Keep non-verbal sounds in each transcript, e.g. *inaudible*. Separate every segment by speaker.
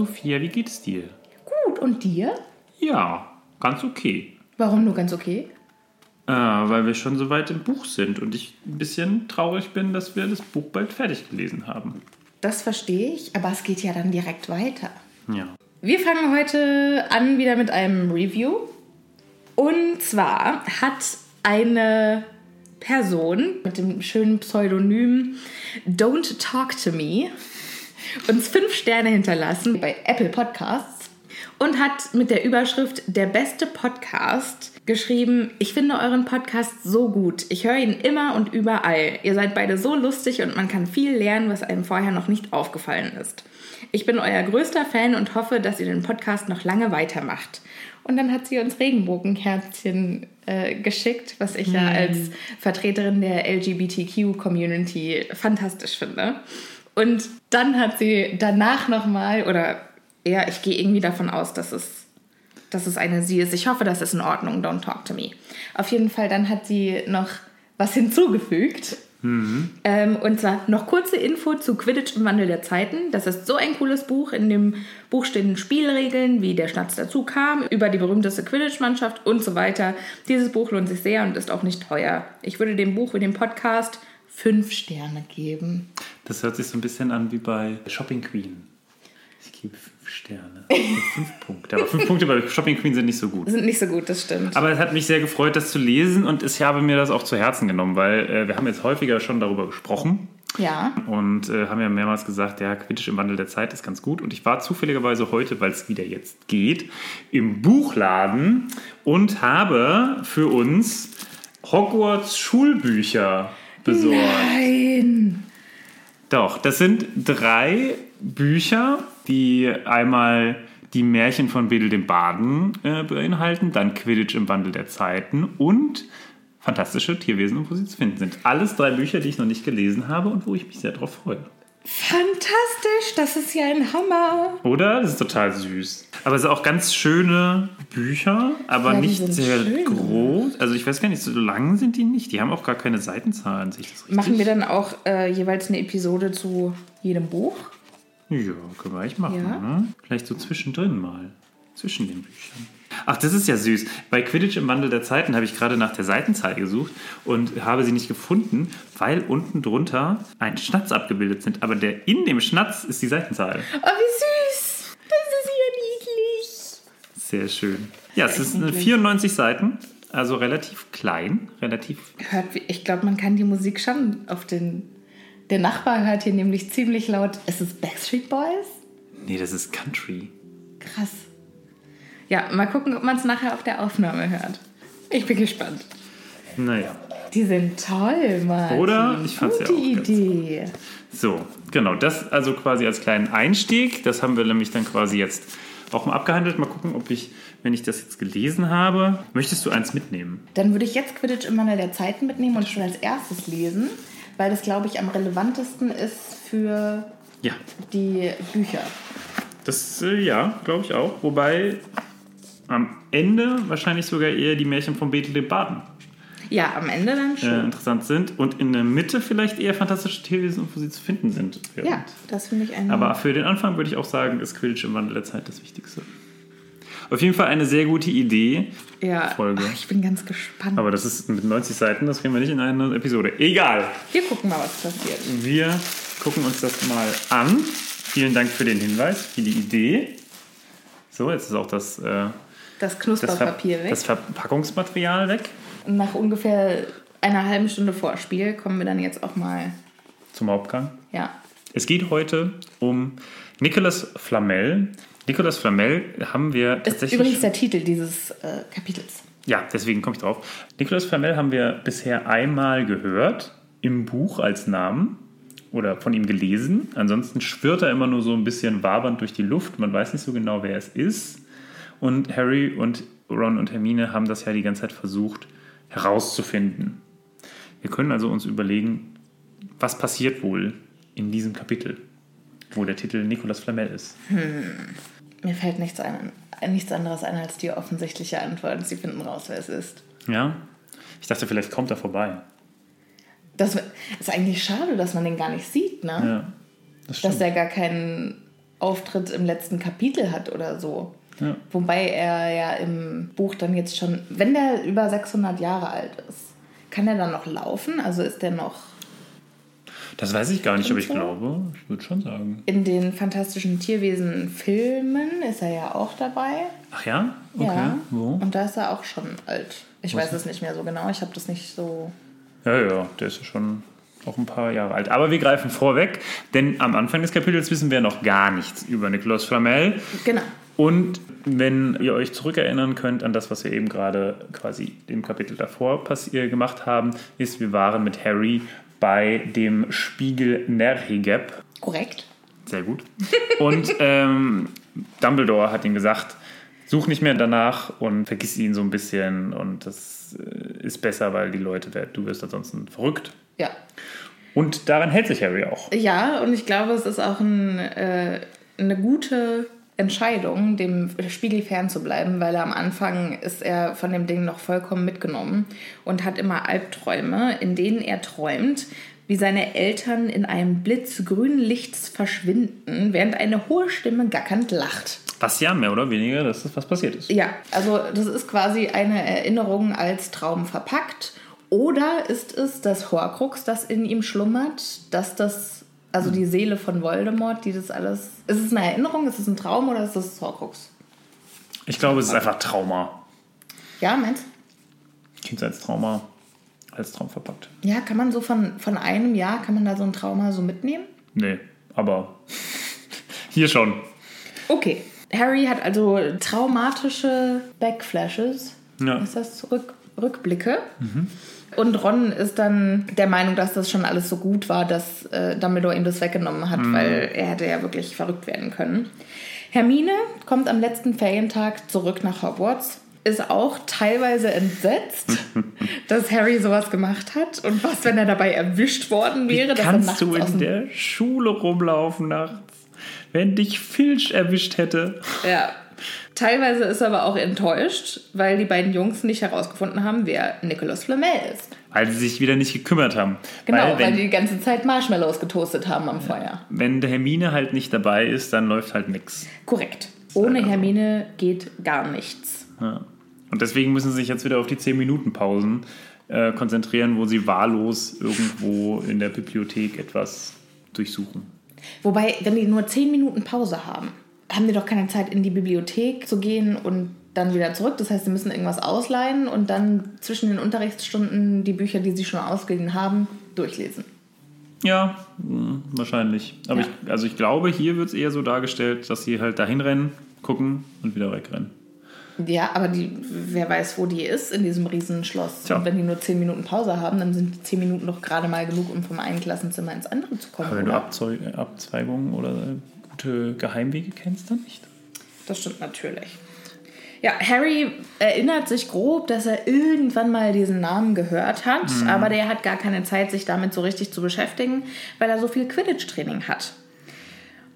Speaker 1: Sophia, wie geht es dir?
Speaker 2: Gut, und dir?
Speaker 1: Ja, ganz okay.
Speaker 2: Warum nur ganz okay?
Speaker 1: Äh, weil wir schon so weit im Buch sind und ich ein bisschen traurig bin, dass wir das Buch bald fertig gelesen haben.
Speaker 2: Das verstehe ich, aber es geht ja dann direkt weiter.
Speaker 1: Ja.
Speaker 2: Wir fangen heute an wieder mit einem Review. Und zwar hat eine Person mit dem schönen Pseudonym Don't Talk to Me uns fünf Sterne hinterlassen bei Apple Podcasts und hat mit der Überschrift Der beste Podcast geschrieben, ich finde euren Podcast so gut. Ich höre ihn immer und überall. Ihr seid beide so lustig und man kann viel lernen, was einem vorher noch nicht aufgefallen ist. Ich bin euer größter Fan und hoffe, dass ihr den Podcast noch lange weitermacht. Und dann hat sie uns Regenbogenkerzchen äh, geschickt, was ich ja als Vertreterin der LGBTQ-Community fantastisch finde. Und dann hat sie danach nochmal, oder ja, ich gehe irgendwie davon aus, dass es dass es eine sie ist. Ich hoffe, das ist in Ordnung. Don't talk to me. Auf jeden Fall, dann hat sie noch was hinzugefügt. Ähm, und zwar noch kurze Info zu Quidditch im Wandel der Zeiten. Das ist so ein cooles Buch. In dem Buch stehen Spielregeln, wie der Schnatz dazu kam, über die berühmteste Quidditch-Mannschaft und so weiter. Dieses Buch lohnt sich sehr und ist auch nicht teuer. Ich würde dem Buch wie dem Podcast fünf Sterne geben.
Speaker 3: Das hört sich so ein bisschen an wie bei Shopping Queen. Ich gebe fünf Sterne. fünf Punkte. Aber fünf Punkte bei Shopping Queen sind nicht so gut.
Speaker 2: Sind nicht so gut, das stimmt.
Speaker 3: Aber es hat mich sehr gefreut, das zu lesen und ich habe mir das auch zu Herzen genommen, weil äh, wir haben jetzt häufiger schon darüber gesprochen
Speaker 2: ja.
Speaker 3: und äh, haben ja mehrmals gesagt, ja, Quidditch im Wandel der Zeit ist ganz gut. Und ich war zufälligerweise heute, weil es wieder jetzt geht, im Buchladen und habe für uns Hogwarts Schulbücher besorgt.
Speaker 2: Nein.
Speaker 3: Doch, das sind drei Bücher, die einmal die Märchen von Wedel dem Baden äh, beinhalten, dann Quidditch im Wandel der Zeiten und fantastische Tierwesen und wo sie zu finden sind. Alles drei Bücher, die ich noch nicht gelesen habe und wo ich mich sehr darauf freue.
Speaker 2: Fantastisch, das ist ja ein Hammer.
Speaker 3: Oder? Das ist total süß. Aber es sind auch ganz schöne Bücher, aber
Speaker 2: Ja,
Speaker 3: nicht sehr
Speaker 2: schön.
Speaker 3: groß. Also ich weiß gar nicht, so lang sind die nicht. Die haben auch gar keine Seitenzahlen.
Speaker 2: Machen wir dann auch äh, jeweils eine Episode zu jedem Buch?
Speaker 3: Ja, können wir eigentlich machen.
Speaker 2: Ja.
Speaker 3: Ne? Vielleicht so zwischendrin mal. Zwischen den Büchern. Ach, das ist ja süß. Bei Quidditch im Wandel der Zeiten habe ich gerade nach der Seitenzahl gesucht und habe sie nicht gefunden, weil unten drunter ein Schnatz abgebildet sind. Aber der in dem Schnatz ist die Seitenzahl.
Speaker 2: Oh, wie süß. Das ist ja niedlich.
Speaker 3: Sehr schön. Ja, es ist eine
Speaker 2: Eigentlich.
Speaker 3: 94 Seiten, also relativ klein, relativ.
Speaker 2: Hört, wie- ich glaube, man kann die Musik schon auf den... Der Nachbar hört hier nämlich ziemlich laut. Ist es Backstreet Boys?
Speaker 3: Nee, das ist Country.
Speaker 2: Krass. Ja, mal gucken, ob man es nachher auf der Aufnahme hört. Ich bin gespannt.
Speaker 3: Naja.
Speaker 2: Die sind toll, Mann.
Speaker 3: Oder? Ich fand's ja
Speaker 2: Gute
Speaker 3: auch ganz
Speaker 2: Idee.
Speaker 3: So, genau, das also quasi als kleinen Einstieg. Das haben wir nämlich dann quasi jetzt auch mal abgehandelt. Mal gucken, ob ich, wenn ich das jetzt gelesen habe, möchtest du eins mitnehmen?
Speaker 2: Dann würde ich jetzt Quidditch im Wandel der Zeiten mitnehmen und schon als erstes lesen, weil das, glaube ich, am relevantesten ist für
Speaker 3: Ja,
Speaker 2: die Bücher.
Speaker 3: das äh, ja, glaube ich auch. Wobei am Ende wahrscheinlich sogar eher die Märchen von Bethel dem Baden
Speaker 2: Ja, am Ende dann
Speaker 3: äh,
Speaker 2: schon.
Speaker 3: interessant sind und in der Mitte vielleicht eher fantastische Tierwesen wo sie zu finden sind.
Speaker 2: ja, das finde ich ein.
Speaker 3: Aber für den Anfang würde ich auch sagen, ist Quidditch im Wandel der Zeit das Wichtigste. Auf jeden Fall eine sehr gute Idee.
Speaker 2: ja,
Speaker 3: Folge.
Speaker 2: Ach, ich bin ganz gespannt.
Speaker 3: Aber das ist mit 90 Seiten, das kriegen wir nicht in einer Episode. Egal.
Speaker 2: Wir gucken mal, was passiert.
Speaker 3: Wir gucken uns das mal an. Vielen Dank für den Hinweis, für die Idee. So, jetzt ist auch das, äh,
Speaker 2: Das
Speaker 3: das,
Speaker 2: Knusperpapier weg.
Speaker 3: das Verpackungsmaterial weg.
Speaker 2: Nach ungefähr einer halben Stunde Vorspiel kommen wir dann jetzt auch mal.
Speaker 3: Zum Hauptgang.
Speaker 2: Ja.
Speaker 3: Es geht heute um Nicolas Flamel. Nicolas Flamel haben wir
Speaker 2: Ist
Speaker 3: tatsächlich.
Speaker 2: übrigens der Titel dieses äh, Kapitels.
Speaker 3: Ja, deswegen komme ich drauf. Nicolas Flamel haben wir bisher einmal gehört im Buch als Namen oder von ihm gelesen. Ansonsten schwirrt er immer nur so ein bisschen wabernd durch die Luft. Man weiß nicht so genau, wer es ist. Und Harry und Ron und Hermine haben das ja die ganze Zeit versucht herauszufinden. Wir können also uns überlegen, was passiert wohl in diesem Kapitel, wo der Titel Nicolas Flamel ist.
Speaker 2: Mir fällt nichts, ein, nichts anderes ein als die offensichtliche Antwort. Sie finden raus, wer es ist.
Speaker 3: Ja? Ich dachte, vielleicht kommt er vorbei.
Speaker 2: Das ist eigentlich schade, dass man den gar nicht sieht, ne?
Speaker 3: Ja, das.
Speaker 2: Dass er gar keinen Auftritt im letzten Kapitel hat oder so.
Speaker 3: Ja.
Speaker 2: Wobei er ja im Buch dann jetzt schon, wenn der über 600 Jahre alt ist, kann er dann noch laufen? Also ist der noch
Speaker 3: Das weiß ich gar nicht, aber ich glaube, ich würde schon sagen.
Speaker 2: in den fantastischen Tierwesen-Filmen ist er ja auch dabei.
Speaker 3: Ach ja? Okay.
Speaker 2: Ja.
Speaker 3: Wo?
Speaker 2: Und da ist er auch schon alt. Ich
Speaker 3: Wo
Speaker 2: weiß es nicht mehr so genau. Ich habe das nicht so.
Speaker 3: Ja, ja, der ist ja schon auch ein paar Jahre alt. Aber wir greifen vorweg, denn am Anfang des Kapitels wissen wir noch gar nichts über Nicolas Flamel.
Speaker 2: Genau.
Speaker 3: Und wenn ihr euch zurückerinnern könnt an das, was wir eben gerade quasi im Kapitel davor äh, gemacht haben, ist, wir waren mit Harry bei dem Spiegel Nerhigeb.
Speaker 2: Korrekt.
Speaker 3: Sehr gut. Und ähm, Dumbledore hat ihm gesagt, such nicht mehr danach und vergiss ihn so ein bisschen. Und das äh, ist besser, weil die Leute, du wirst ansonsten verrückt.
Speaker 2: Ja.
Speaker 3: Und daran hält sich Harry auch.
Speaker 2: Ja, und ich glaube, es ist auch ein, äh, eine gute Entscheidung, dem Spiegel fernzubleiben, weil er am Anfang ist er von dem Ding noch vollkommen mitgenommen und hat immer Albträume, in denen er träumt, wie seine Eltern in einem Blitz grünen Lichts verschwinden, während eine hohe Stimme gackernd lacht.
Speaker 3: Was ja mehr oder weniger, das ist was passiert ist.
Speaker 2: Ja, also das ist quasi eine Erinnerung als Traum verpackt. Oder ist es das Horcrux, das in ihm schlummert, dass das, also die Seele von Voldemort, die das alles. Ist es eine Erinnerung, ist es ein Traum oder ist es das Horcrux?
Speaker 3: Ich glaube, es ist einfach Trauma.
Speaker 2: Ja, meinst
Speaker 3: Kindheitstrauma als Traum verpackt.
Speaker 2: Ja, kann man so von, von einem Jahr, kann man da so ein Trauma so mitnehmen?
Speaker 3: Nee, aber *laughs* hier schon.
Speaker 2: Okay. Harry hat also traumatische Backflashes.
Speaker 3: Ja.
Speaker 2: Ist das Rück, Rückblicke? Und Ron ist dann der Meinung, dass das schon alles so gut war, dass äh, Dumbledore ihm das weggenommen hat, weil er hätte ja wirklich verrückt werden können. Hermine kommt am letzten Ferientag zurück nach Hogwarts, ist auch teilweise entsetzt, *laughs* dass Harry sowas gemacht hat. Und was, wenn er dabei erwischt worden wäre, er nachts
Speaker 3: Kannst du in der Schule rumlaufen nachts? Wenn dich Filch erwischt hätte.
Speaker 2: Ja. Teilweise ist er aber auch enttäuscht, weil die beiden Jungs nicht herausgefunden haben, wer Nicholas Flamel ist.
Speaker 3: Weil sie sich wieder nicht gekümmert haben.
Speaker 2: Genau,
Speaker 3: weil
Speaker 2: weil,
Speaker 3: wenn,
Speaker 2: die die ganze Zeit Marshmallows getoastet haben am Feuer.
Speaker 3: wenn der Hermine halt nicht dabei ist, dann läuft halt nichts.
Speaker 2: Korrekt. Ohne Hermine geht gar nichts.
Speaker 3: Ja. Und deswegen müssen sie sich jetzt wieder auf die 10-Minuten-Pausen äh, konzentrieren, wo sie wahllos irgendwo in der Bibliothek etwas durchsuchen.
Speaker 2: Wobei, wenn die nur 10 Minuten Pause haben, haben die doch keine Zeit, in die Bibliothek zu gehen und dann wieder zurück. Das heißt, sie müssen irgendwas ausleihen und dann zwischen den Unterrichtsstunden die Bücher, die sie schon ausgeliehen haben, durchlesen.
Speaker 3: Ja, mh, wahrscheinlich. Aber
Speaker 2: Ja.
Speaker 3: ich, also ich glaube, hier wird es eher so dargestellt, dass sie halt dahin rennen, gucken und wieder wegrennen.
Speaker 2: Ja, aber die, wer weiß, wo die ist in diesem Riesenschloss.
Speaker 3: Tja.
Speaker 2: Und wenn die nur 10 Minuten Pause haben, dann sind die 10 Minuten doch gerade mal genug, um vom einen Klassenzimmer ins andere zu kommen.
Speaker 3: Aber wenn du
Speaker 2: oder?
Speaker 3: Abzeu Abzweigungen oder gute Geheimwege kennst, dann nicht.
Speaker 2: Das stimmt natürlich. Ja, Harry erinnert sich grob, dass er irgendwann mal diesen Namen gehört hat, aber der hat gar keine Zeit, sich damit so richtig zu beschäftigen, weil er so viel Quidditch-Training hat.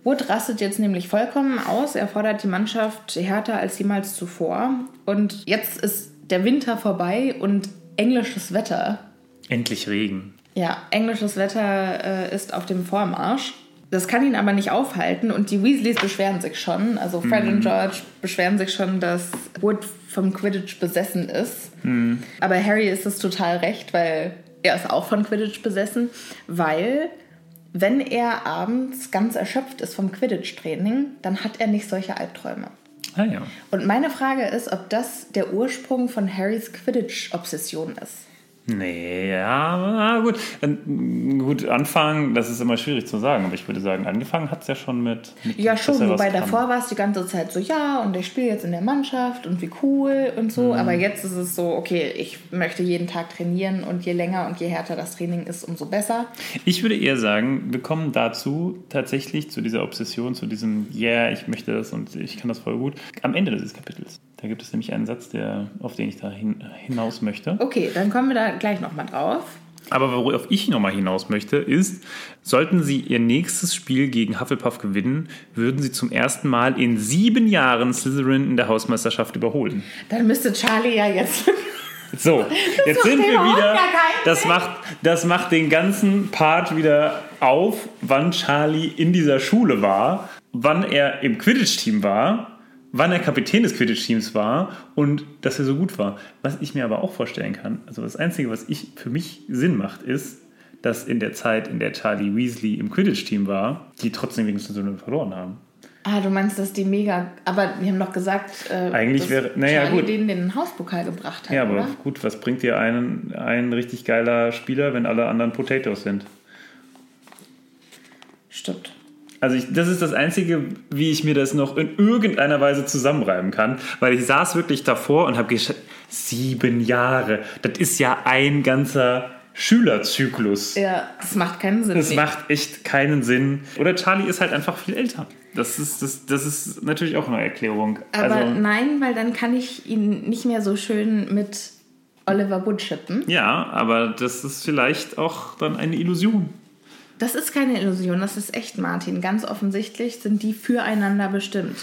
Speaker 2: Wood rastet jetzt nämlich vollkommen aus. Er fordert die Mannschaft härter als jemals zuvor. Und jetzt ist der Winter vorbei und englisches Wetter.
Speaker 3: Endlich Regen.
Speaker 2: Ja, englisches Wetter äh, ist auf dem Vormarsch. Das kann ihn aber nicht aufhalten und die Weasleys beschweren sich schon. Also Fred und George beschweren sich schon, dass Wood vom Quidditch besessen ist. Aber Harry ist es total recht, weil er ist auch von Quidditch besessen, weil wenn er abends ganz erschöpft ist vom Quidditch-Training, dann hat er nicht solche Albträume.
Speaker 3: Ah ja.
Speaker 2: Und meine Frage ist, ob das der Ursprung von Harrys Quidditch-Obsession ist.
Speaker 3: Nee, ja, gut. Dann, Gut, anfangen, das ist immer schwierig zu sagen, aber ich würde sagen, angefangen hat es ja schon mit. mit
Speaker 2: Ja, schon, wobei davor war es die ganze Zeit so, ja, und ich spiele jetzt in der Mannschaft und wie cool und so.
Speaker 3: Mhm.
Speaker 2: Aber jetzt ist es so, okay, ich möchte jeden Tag trainieren und je länger und je härter das Training ist, umso besser.
Speaker 3: Ich würde eher sagen, wir kommen dazu tatsächlich zu dieser Obsession, zu diesem, yeah, ich möchte das und ich kann das voll gut, am Ende dieses Kapitels. Da gibt es nämlich einen Satz, der, auf den ich da hin, hinaus möchte.
Speaker 2: Okay, dann kommen wir da gleich nochmal drauf.
Speaker 3: Aber worauf ich nochmal hinaus möchte, ist, sollten Sie Ihr nächstes Spiel gegen Hufflepuff gewinnen, würden Sie zum ersten Mal in sieben Jahren Slytherin in der Hausmeisterschaft überholen.
Speaker 2: Dann müsste Charlie ja jetzt. *laughs*
Speaker 3: So, jetzt
Speaker 2: macht
Speaker 3: sind wir wieder. Das macht, das macht den ganzen Part wieder auf, wann Charlie in dieser Schule war, wann er im Quidditch-Team war, wann er Kapitän des Quidditch-Teams war und dass er so gut war. Was ich mir aber auch vorstellen kann, also das Einzige, was ich für mich Sinn macht, ist, dass in der Zeit, in der Charlie Weasley im Quidditch-Team war, die trotzdem gegen Slytherin verloren haben.
Speaker 2: Ah, du meinst, dass die mega. Aber wir haben doch gesagt, äh,
Speaker 3: Eigentlich
Speaker 2: dass
Speaker 3: wäre- naja,
Speaker 2: Charlie
Speaker 3: gut.
Speaker 2: denen den Hauspokal gebracht hat.
Speaker 3: Ja, aber
Speaker 2: oder?
Speaker 3: gut, was bringt dir einen, ein richtig geiler Spieler, wenn alle anderen Potatoes sind?
Speaker 2: Stimmt.
Speaker 3: Also ich, das ist das Einzige, wie ich mir das noch in irgendeiner Weise zusammenreiben kann, weil ich saß wirklich davor und habe geschaut, sieben Jahre, das ist ja ein ganzer Schülerzyklus.
Speaker 2: Ja, das macht keinen Sinn.
Speaker 3: Das
Speaker 2: Nee.
Speaker 3: macht echt keinen Sinn. Oder Charlie ist halt einfach viel älter. Das ist, das, das ist natürlich auch eine Erklärung.
Speaker 2: Aber
Speaker 3: also,
Speaker 2: nein, weil dann kann ich ihn nicht mehr so schön mit Oliver Wood schippen.
Speaker 3: ja, aber das ist vielleicht auch dann eine Illusion.
Speaker 2: Das ist keine Illusion, das ist echt, Martin. Ganz offensichtlich sind die füreinander bestimmt.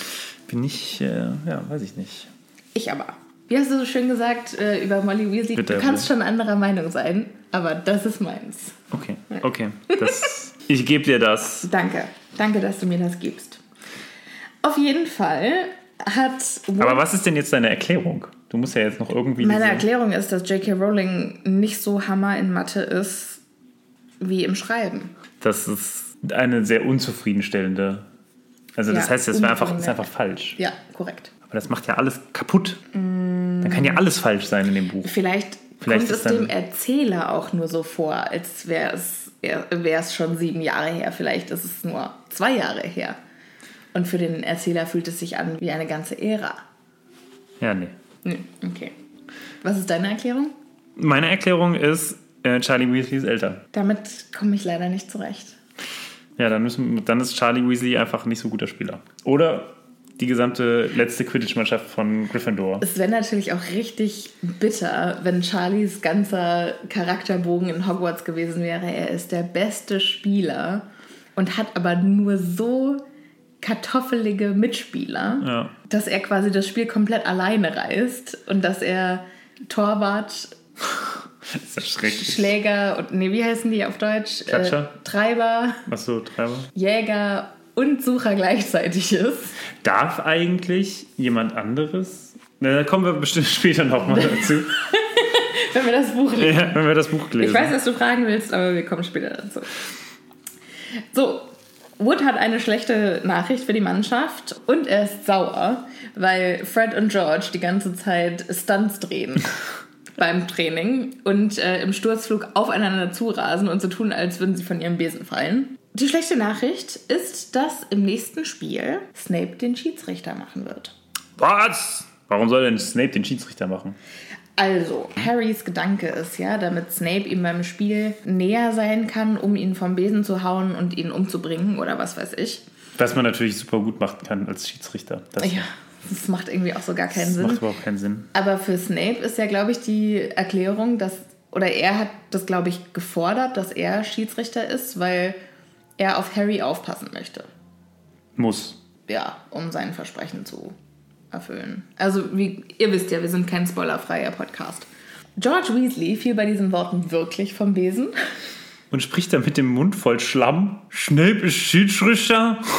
Speaker 3: Bin ich, äh, ja, weiß ich nicht.
Speaker 2: Ich aber. Wie hast du so schön gesagt äh, über Molly Weasley?
Speaker 3: Bitte,
Speaker 2: du kannst
Speaker 3: bitte.
Speaker 2: schon anderer Meinung sein, aber das ist meins.
Speaker 3: Okay, okay. Das, *laughs* ich gebe dir das.
Speaker 2: Danke. Danke, dass du mir das gibst. Auf jeden Fall hat
Speaker 3: Aber was ist denn jetzt deine Erklärung? Du musst ja jetzt noch irgendwie.
Speaker 2: Meine Erklärung ist, dass J.K. Rowling nicht so Hammer in Mathe ist wie im Schreiben.
Speaker 3: Das ist eine sehr unzufriedenstellende. Also, das
Speaker 2: Ja,
Speaker 3: heißt, das wäre einfach, ist einfach falsch.
Speaker 2: Ja, korrekt.
Speaker 3: Aber das macht ja alles kaputt. Dann kann ja alles falsch sein in dem Buch.
Speaker 2: Vielleicht,
Speaker 3: Vielleicht
Speaker 2: kommt es dem Erzähler auch nur so vor, als wäre es wäre es schon sieben Jahre her. Vielleicht ist es nur zwei Jahre her. Und für den Erzähler fühlt es sich an wie eine ganze Ära.
Speaker 3: Ja, nee.
Speaker 2: Hm, Okay. Was ist deine Erklärung?
Speaker 3: Meine Erklärung ist, äh, Charlie Weasley ist älter.
Speaker 2: Damit komme ich leider nicht zurecht.
Speaker 3: Ja, dann, müssen, dann ist Charlie Weasley einfach nicht so guter Spieler. Oder die gesamte letzte Quidditch-Mannschaft von Gryffindor.
Speaker 2: Es wäre natürlich auch richtig bitter, wenn Charlies ganzer Charakterbogen in Hogwarts gewesen wäre. Er ist der beste Spieler und hat aber nur so kartoffelige Mitspieler,
Speaker 3: Ja.
Speaker 2: dass er quasi das Spiel komplett alleine reißt und dass er Torwart,
Speaker 3: Das ist schrecklich.
Speaker 2: Schläger und nee, wie heißen die auf Deutsch?
Speaker 3: Klatscher?
Speaker 2: Äh, Treiber,
Speaker 3: Achso, Treiber.
Speaker 2: Jäger und Sucher gleichzeitig ist.
Speaker 3: Darf eigentlich jemand anderes? Na, da kommen wir bestimmt *laughs* später nochmal dazu, *laughs*
Speaker 2: Wenn wir das Buch lesen.
Speaker 3: ja, wenn wir das Buch
Speaker 2: Ich
Speaker 3: lesen.
Speaker 2: weiß, was du fragen willst, aber wir kommen später dazu. So, Wood hat eine schlechte Nachricht für die Mannschaft und er ist sauer, weil Fred und George die ganze Zeit Stunts drehen *laughs* beim Training und äh, im Sturzflug aufeinander zurasen und so tun, als würden sie von ihrem Besen fallen. Die schlechte Nachricht ist, dass im nächsten Spiel Snape den Schiedsrichter machen wird.
Speaker 3: Was? Warum soll denn Snape den Schiedsrichter machen?
Speaker 2: Also, Harrys Gedanke ist ja, damit Snape ihm beim Spiel näher sein kann, um ihn vom Besen zu hauen und ihn umzubringen oder was weiß ich.
Speaker 3: Was man natürlich super gut machen kann als Schiedsrichter. Das,
Speaker 2: Ja, das macht irgendwie auch so gar keinen
Speaker 3: das
Speaker 2: Sinn.
Speaker 3: macht überhaupt keinen Sinn.
Speaker 2: Aber für Snape ist ja, glaube ich, die Erklärung, dass, oder er hat das, glaube ich, gefordert, dass er Schiedsrichter ist, weil er auf Harry aufpassen möchte.
Speaker 3: Muss.
Speaker 2: Ja, um sein Versprechen zu erfüllen. Also, wie ihr wisst ja, wir sind kein spoilerfreier Podcast. George Weasley fiel bei diesen Worten wirklich vom Besen.
Speaker 3: Und spricht da mit dem Mund voll Schlamm. Snape ist Schiedsrichter. *laughs*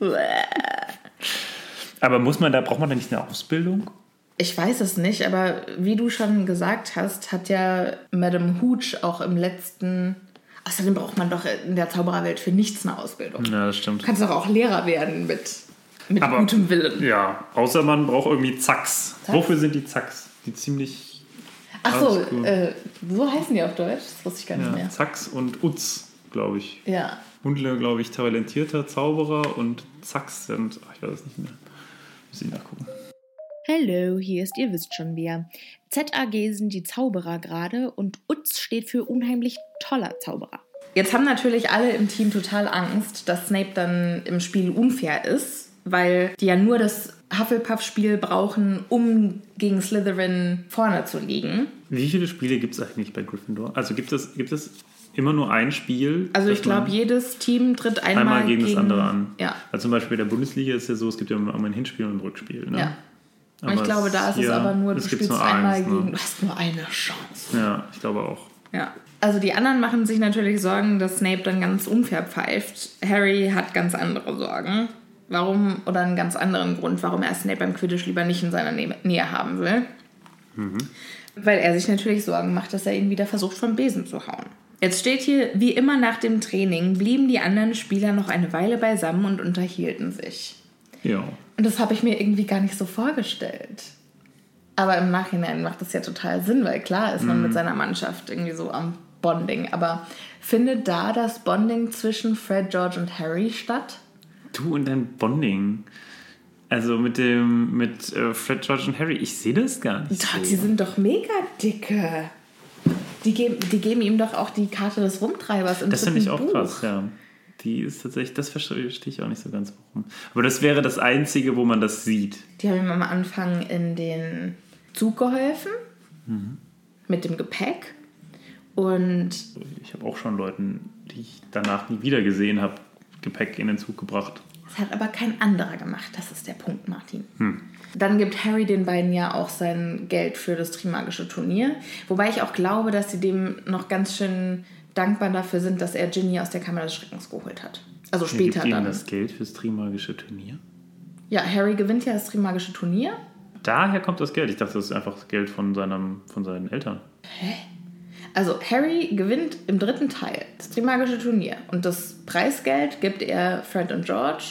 Speaker 3: *laughs* Aber muss man da, braucht man da nicht eine Ausbildung?
Speaker 2: Ich weiß es nicht, aber wie du schon gesagt hast, hat ja Madame Hooch auch im letzten. Außerdem braucht man doch in der Zaubererwelt für nichts eine Ausbildung.
Speaker 3: Ja, das
Speaker 2: Du
Speaker 3: stimmt.
Speaker 2: kannst doch auch Lehrer werden mit, mit
Speaker 3: Aber-
Speaker 2: gutem Willen.
Speaker 3: Ja, außer man braucht irgendwie Zacks.
Speaker 2: Zacks?
Speaker 3: Wofür sind die Zacks? Die ziemlich.
Speaker 2: Ach so, äh, so heißen die auf Deutsch? Das wusste ich gar nicht
Speaker 3: Ja,
Speaker 2: mehr.
Speaker 3: Zacks und Utz, glaube ich.
Speaker 2: Ja.
Speaker 3: Hundle, glaube ich, talentierter Zauberer und Zacks sind. Ach, ich weiß es nicht mehr. Muss ich nachgucken.
Speaker 4: Hallo, hier ist ihr wisst schon wer. ZAG sind die Zauberer gerade und UTZ steht für unheimlich toller Zauberer.
Speaker 2: Jetzt haben natürlich alle im Team total Angst, dass Snape dann im Spiel unfair ist, weil die ja nur das Hufflepuff-Spiel brauchen, um gegen Slytherin vorne zu liegen.
Speaker 3: Wie viele Spiele gibt es eigentlich bei Gryffindor? Also gibt es, gibt es immer nur ein Spiel?
Speaker 2: Also ich glaube, jedes Team tritt einmal,
Speaker 3: einmal gegen, das andere an.
Speaker 2: Ja.
Speaker 3: Also zum Beispiel bei der Bundesliga ist ja so, es gibt ja immer ein Hinspiel und ein Rückspiel. Ne?
Speaker 2: Ja. Und
Speaker 3: Aber
Speaker 2: ich glaube, da ist es aber nur, du spielst
Speaker 3: nur
Speaker 2: einmal
Speaker 3: eins,
Speaker 2: gegen.
Speaker 3: Ne?
Speaker 2: Du hast nur eine Chance.
Speaker 3: Ja, ich glaube auch.
Speaker 2: Ja. Also die anderen machen sich natürlich Sorgen, dass Snape dann ganz unfair pfeift. Harry hat ganz andere Sorgen. Warum, oder einen ganz anderen Grund, warum er Snape beim Quidditch lieber nicht in seiner Nähe, Nähe haben will. Weil er sich natürlich Sorgen macht, dass er ihn wieder versucht, vom Besen zu hauen. Jetzt steht hier, wie immer nach dem Training blieben die anderen Spieler noch eine Weile beisammen und unterhielten sich.
Speaker 3: Ja.
Speaker 2: Und das habe ich mir irgendwie gar nicht so vorgestellt. Aber im Nachhinein macht das ja total Sinn, weil klar ist man mit seiner Mannschaft irgendwie so am Bonding. Aber findet da das Bonding zwischen Fred, George und Harry statt?
Speaker 3: Du und dein Bonding. Also mit dem, mit äh, Fred, George und Harry, ich sehe das gar nicht.
Speaker 2: Doch,
Speaker 3: so.
Speaker 2: die sind doch mega dicke. Die geben, die geben ihm doch auch die Karte des Rumtreibers im
Speaker 3: Das finde ich auch
Speaker 2: Buch.
Speaker 3: krass, ja. Die ist tatsächlich, das verstehe ich auch nicht so ganz warum. Aber das wäre das Einzige, wo man das sieht.
Speaker 2: Die haben ihm am Anfang in den Zug geholfen.
Speaker 3: Mhm.
Speaker 2: Mit dem Gepäck. Und
Speaker 3: Ich habe auch schon Leuten die die ich danach nie wieder gesehen habe, Gepäck in den Zug gebracht.
Speaker 2: Das hat aber kein anderer gemacht. Das ist der Punkt, Martin.
Speaker 3: Hm.
Speaker 2: Dann gibt Harry den beiden ja auch sein Geld für das Trimagische Turnier. Wobei ich auch glaube, dass sie dem noch ganz schön dankbar dafür sind, dass er Ginny aus der Kammer des Schreckens geholt hat. Also später
Speaker 3: gibt ihnen
Speaker 2: dann.
Speaker 3: das Geld fürs Trimagische Turnier?
Speaker 2: Ja, Harry gewinnt ja das Trimagische Turnier.
Speaker 3: Daher kommt das Geld. Ich dachte, das ist einfach das Geld von, seinem, von seinen Eltern.
Speaker 2: Also Harry gewinnt im dritten Teil das Trimagische Turnier. Und das Preisgeld gibt er Fred und George,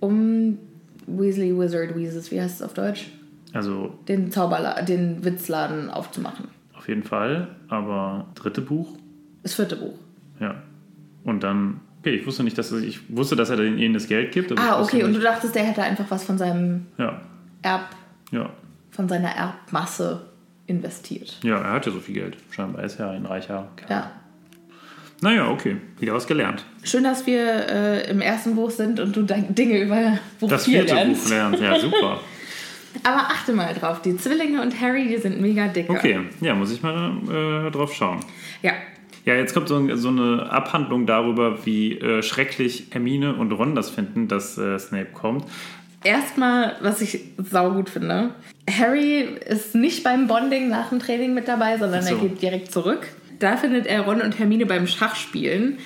Speaker 2: um Weasley Wizard Weasels, wie heißt es auf Deutsch?
Speaker 3: Also
Speaker 2: Den Zauberla den Witzladen aufzumachen.
Speaker 3: auf jeden Fall. Aber dritte Buch,
Speaker 2: Das vierte Buch.
Speaker 3: ja. Und dann, okay, ich wusste nicht, dass er, ich wusste, dass er ihnen das Geld gibt.
Speaker 2: Ah, okay. Und du dachtest, der hätte einfach was von seinem
Speaker 3: Ja,
Speaker 2: Erb,
Speaker 3: ja.
Speaker 2: von seiner Erbmasse investiert.
Speaker 3: Ja, er hat ja so viel Geld. Scheinbar ist er ein reicher Kerl.
Speaker 2: Ja.
Speaker 3: Naja, okay. Wieder was gelernt.
Speaker 2: Schön, dass wir äh, im ersten Buch sind und du Dinge über Buch
Speaker 3: Das
Speaker 2: 4
Speaker 3: vierte
Speaker 2: lernst.
Speaker 3: Buch lernt. Ja, super. *laughs*
Speaker 2: Aber achte mal drauf, die Zwillinge und Harry, die sind mega dicke.
Speaker 3: Okay, ja, muss ich mal äh, drauf schauen.
Speaker 2: Ja.
Speaker 3: Ja, jetzt kommt so, so eine Abhandlung darüber, wie äh, schrecklich Hermine und Ron das finden, dass äh, Snape kommt.
Speaker 2: Erstmal, was ich saugut finde, Harry ist nicht beim Bonding nach dem Training mit dabei, sondern
Speaker 3: Ach
Speaker 2: er
Speaker 3: so.
Speaker 2: geht direkt zurück. Da findet er Ron und Hermine beim Schachspielen.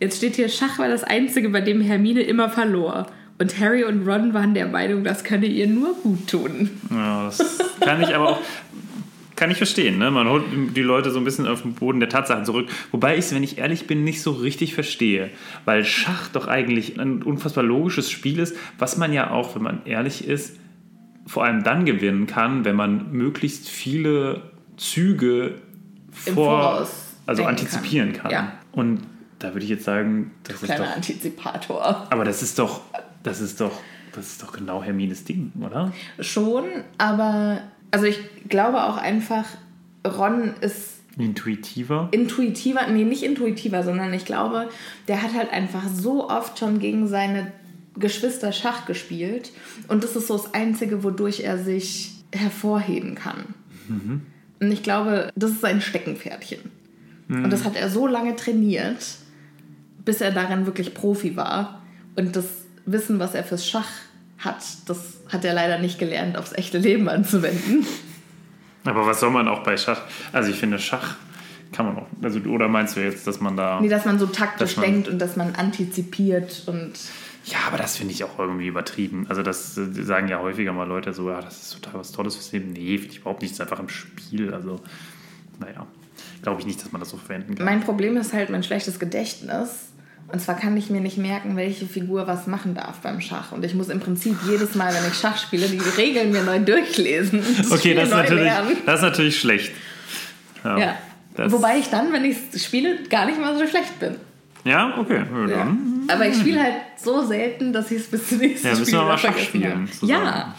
Speaker 2: Jetzt steht hier, Schach war das Einzige, bei dem Hermine immer verlor. Und Harry und Ron waren der Meinung, das könne ihr nur gut tun.
Speaker 3: Ja, das kann ich aber auch. Kann ich verstehen, ne? Man holt die Leute so ein bisschen auf den Boden der Tatsachen zurück. Wobei ich es, wenn ich ehrlich bin, nicht so richtig verstehe. Weil Schach doch eigentlich ein unfassbar logisches Spiel ist, was man ja auch, wenn man ehrlich ist, vor allem dann gewinnen kann, wenn man möglichst viele Züge
Speaker 2: Im
Speaker 3: vor,
Speaker 2: Voraus
Speaker 3: also antizipieren kann.
Speaker 2: kann. Ja.
Speaker 3: Und da würde ich jetzt sagen, das ist
Speaker 2: Kleiner
Speaker 3: doch,
Speaker 2: Antizipator.
Speaker 3: aber das ist doch, das ist doch, das ist doch genau Hermines Ding, oder?
Speaker 2: Schon, aber also ich glaube auch einfach, Ron ist
Speaker 3: Intuitiver.
Speaker 2: intuitiver, nee, nicht intuitiver, sondern ich glaube, der hat halt einfach so oft schon gegen seine Geschwister Schach gespielt und das ist so das Einzige, wodurch er sich hervorheben kann. Und ich glaube, das ist sein Steckenpferdchen. Und das hat er so lange trainiert, bis er darin wirklich Profi war. Und das Wissen, was er fürs Schach hat, das hat er leider nicht gelernt, aufs echte Leben anzuwenden.
Speaker 3: Aber was soll man auch bei Schach? Also ich finde, Schach kann man auch. Also, oder meinst du jetzt, dass man da.
Speaker 2: Nee, dass man so taktisch
Speaker 3: man-
Speaker 2: denkt und dass man antizipiert und
Speaker 3: Ja, aber das finde ich auch irgendwie übertrieben. Also, das äh, sagen ja häufiger mal Leute so, ja, das ist total was Tolles fürs Leben. Nee, finde ich überhaupt nicht. Das ist einfach im Spiel. Also, naja, glaube ich nicht, dass man das so verwenden kann.
Speaker 2: Mein Problem ist halt mein schlechtes Gedächtnis. Und zwar kann ich mir nicht merken, welche Figur was machen darf beim Schach. Und ich muss im Prinzip jedes Mal, wenn ich Schach spiele, die Regeln mir neu durchlesen. *laughs* und
Speaker 3: okay, das ist, natürlich, das ist natürlich schlecht. Ja.
Speaker 2: Ja.
Speaker 3: Das-
Speaker 2: Wobei ich dann, wenn ich es spiele, gar nicht mal so schlecht bin.
Speaker 3: Ja, okay. Ja,
Speaker 2: Ja.
Speaker 3: dann.
Speaker 2: Aber ich spiele halt so selten, dass ich es bis zum nächsten
Speaker 3: Ja, müssen
Speaker 2: Spiel
Speaker 3: wir mal Schach spielen.
Speaker 2: Ja,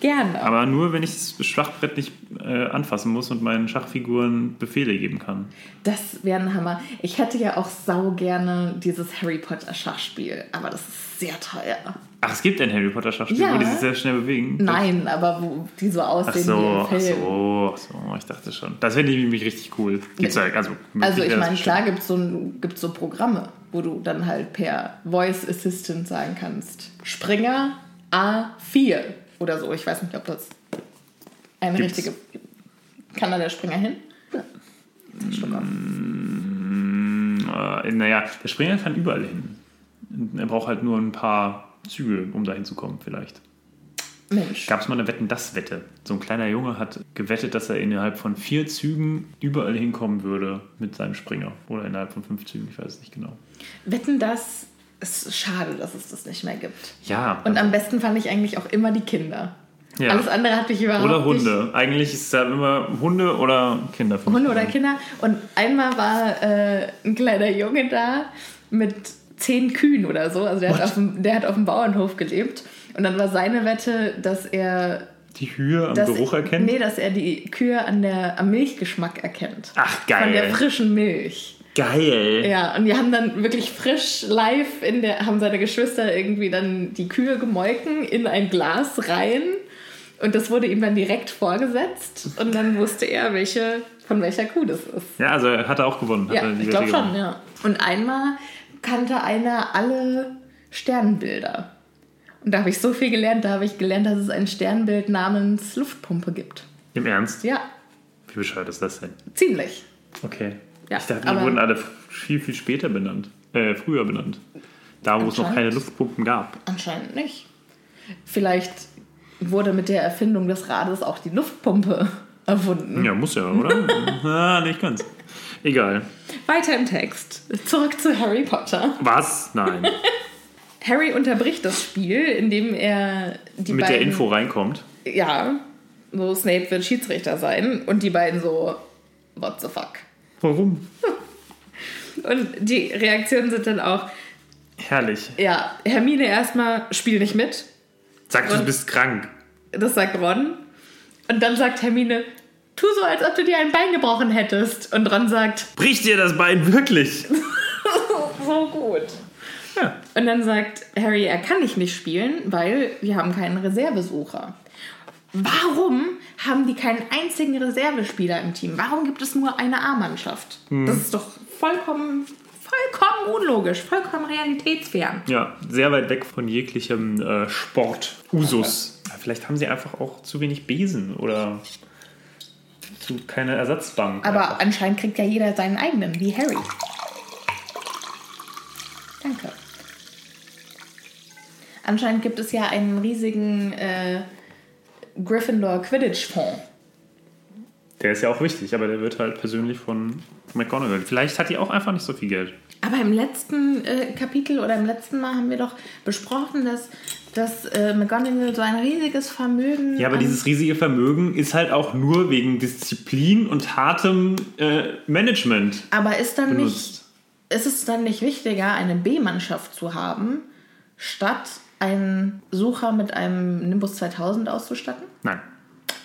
Speaker 2: gerne.
Speaker 3: Aber nur, wenn ich das Schachbrett nicht äh, anfassen muss und meinen Schachfiguren Befehle geben kann.
Speaker 2: Das wäre ein Hammer. Ich hätte ja auch sau gerne dieses Harry Potter Schachspiel, aber das ist sehr teuer.
Speaker 3: Ach, es gibt ein Harry Potter Schachspiel,
Speaker 2: Ja.
Speaker 3: wo die sich sehr schnell bewegen.
Speaker 2: Nein, aber wo die so
Speaker 3: Ach
Speaker 2: aussehen
Speaker 3: so,
Speaker 2: wie im
Speaker 3: ach
Speaker 2: Film.
Speaker 3: so, ach so, ich dachte schon. Das finde ich nämlich richtig cool. Gibt's ja, also,
Speaker 2: Also ich meine, klar gibt es so, gibt's so Programme, wo du dann halt per Voice Assistant sagen kannst, Springer A4 oder so. Ich weiß nicht, ob das eine
Speaker 3: Gibt's.
Speaker 2: richtige... Kann da der Springer hin? Ja.
Speaker 3: Schon. Äh, naja, der Springer kann überall hin. Er braucht halt nur ein paar Züge, um da hinzukommen, vielleicht.
Speaker 2: Mensch.
Speaker 3: Gab es mal eine Wetten-Das-Wette? So ein kleiner Junge hat gewettet, dass er innerhalb von vier Zügen überall hinkommen würde mit seinem Springer. Oder innerhalb von fünf Zügen, ich weiß es nicht genau.
Speaker 2: Wetten, das ist schade, dass es das nicht mehr gibt.
Speaker 3: Ja.
Speaker 2: Und am besten fand ich eigentlich auch immer die Kinder.
Speaker 3: Ja.
Speaker 2: Alles andere hatte ich überhaupt
Speaker 3: oder
Speaker 2: nicht.
Speaker 3: Hunde. Eigentlich ist es ja immer Hunde oder Kinder. von
Speaker 2: Hunde oder. Kinder. Und einmal war äh, ein kleiner Junge da mit zehn Kühen oder so. Also der hat, auf dem, der hat auf dem Bauernhof gelebt. Und dann war seine Wette, dass er.
Speaker 3: Die Kühe am
Speaker 2: Dass,
Speaker 3: Geruch erkennen?
Speaker 2: Nee, dass er die Kühe an der, am Milchgeschmack erkennt.
Speaker 3: Ach,
Speaker 2: Von der
Speaker 3: geil.
Speaker 2: frischen Milch.
Speaker 3: Geil.
Speaker 2: Ja, und die haben dann wirklich frisch live in der, haben seine Geschwister irgendwie dann die Kühe gemolken in ein Glas rein. Und das wurde ihm dann direkt vorgesetzt. Und dann wusste er, welche von welcher Kuh das ist.
Speaker 3: Ja, also er hat er auch gewonnen. Hat
Speaker 2: Ja,
Speaker 3: er
Speaker 2: ich glaube schon, ja. Und einmal kannte einer alle Sternbilder. Und da habe ich so viel gelernt. Da habe ich gelernt, dass es ein Sternbild namens Luftpumpe gibt.
Speaker 3: Im Ernst?
Speaker 2: Ja,
Speaker 3: Wie bescheuert ist das denn?
Speaker 2: ziemlich.
Speaker 3: Okay.
Speaker 2: Ja,
Speaker 3: ich dachte, die wurden alle viel, viel später benannt. Äh, früher benannt. Da, wo es noch keine Luftpumpen gab.
Speaker 2: Anscheinend nicht. Vielleicht wurde mit der Erfindung des Rades auch die Luftpumpe *laughs* erfunden.
Speaker 3: Ja, muss ja, oder? *laughs* ah, nicht ganz. Egal.
Speaker 2: Weiter im Text. Zurück zu Harry Potter.
Speaker 3: Was? Nein. *laughs*
Speaker 2: Harry unterbricht das Spiel, indem er die
Speaker 3: Mit
Speaker 2: beiden...
Speaker 3: der Info reinkommt.
Speaker 2: Ja, so Snape wird Schiedsrichter sein und die beiden so, what the fuck.
Speaker 3: Warum?
Speaker 2: Und die Reaktionen sind dann auch,
Speaker 3: Herrlich.
Speaker 2: ja, Hermine erstmal, spiel nicht mit.
Speaker 3: Sag, du bist krank.
Speaker 2: Das sagt Ron. Und dann sagt Hermine, tu so, als ob du dir ein Bein gebrochen hättest. Und Ron sagt,
Speaker 3: Bricht dir das Bein wirklich? *laughs*
Speaker 2: so gut.
Speaker 3: Ja.
Speaker 2: Und dann sagt Harry, er kann nicht nicht spielen, weil wir haben keinen Reservesucher. Warum haben die keinen einzigen Reservespieler im Team? Warum gibt es nur eine A-Mannschaft? Das ist doch vollkommen, vollkommen unlogisch, vollkommen realitätsfern.
Speaker 3: Ja, sehr weit weg von jeglichem äh, Sport. Usus. Ja, vielleicht haben sie einfach auch zu wenig Besen oder zu keine Ersatzbank.
Speaker 2: Aber
Speaker 3: einfach.
Speaker 2: anscheinend kriegt ja jeder seinen eigenen, wie Harry. Danke. Anscheinend gibt es ja einen riesigen äh, Gryffindor Quidditch-Fonds.
Speaker 3: Der ist ja auch wichtig, aber der wird halt persönlich von McGonagall. Vielleicht hat die auch einfach nicht so viel Geld.
Speaker 2: Aber im letzten äh, Kapitel oder im letzten Mal haben wir doch besprochen, dass, dass äh, McGonagall so ein riesiges Vermögen.
Speaker 3: Ja, aber dieses riesige Vermögen ist halt auch nur wegen Disziplin und hartem äh, Management
Speaker 2: Aber ist dann nicht,
Speaker 3: benutzt.
Speaker 2: ist es dann nicht wichtiger, eine B-Mannschaft zu haben, statt einen Sucher mit einem Nimbus 2000 auszustatten?
Speaker 3: Nein.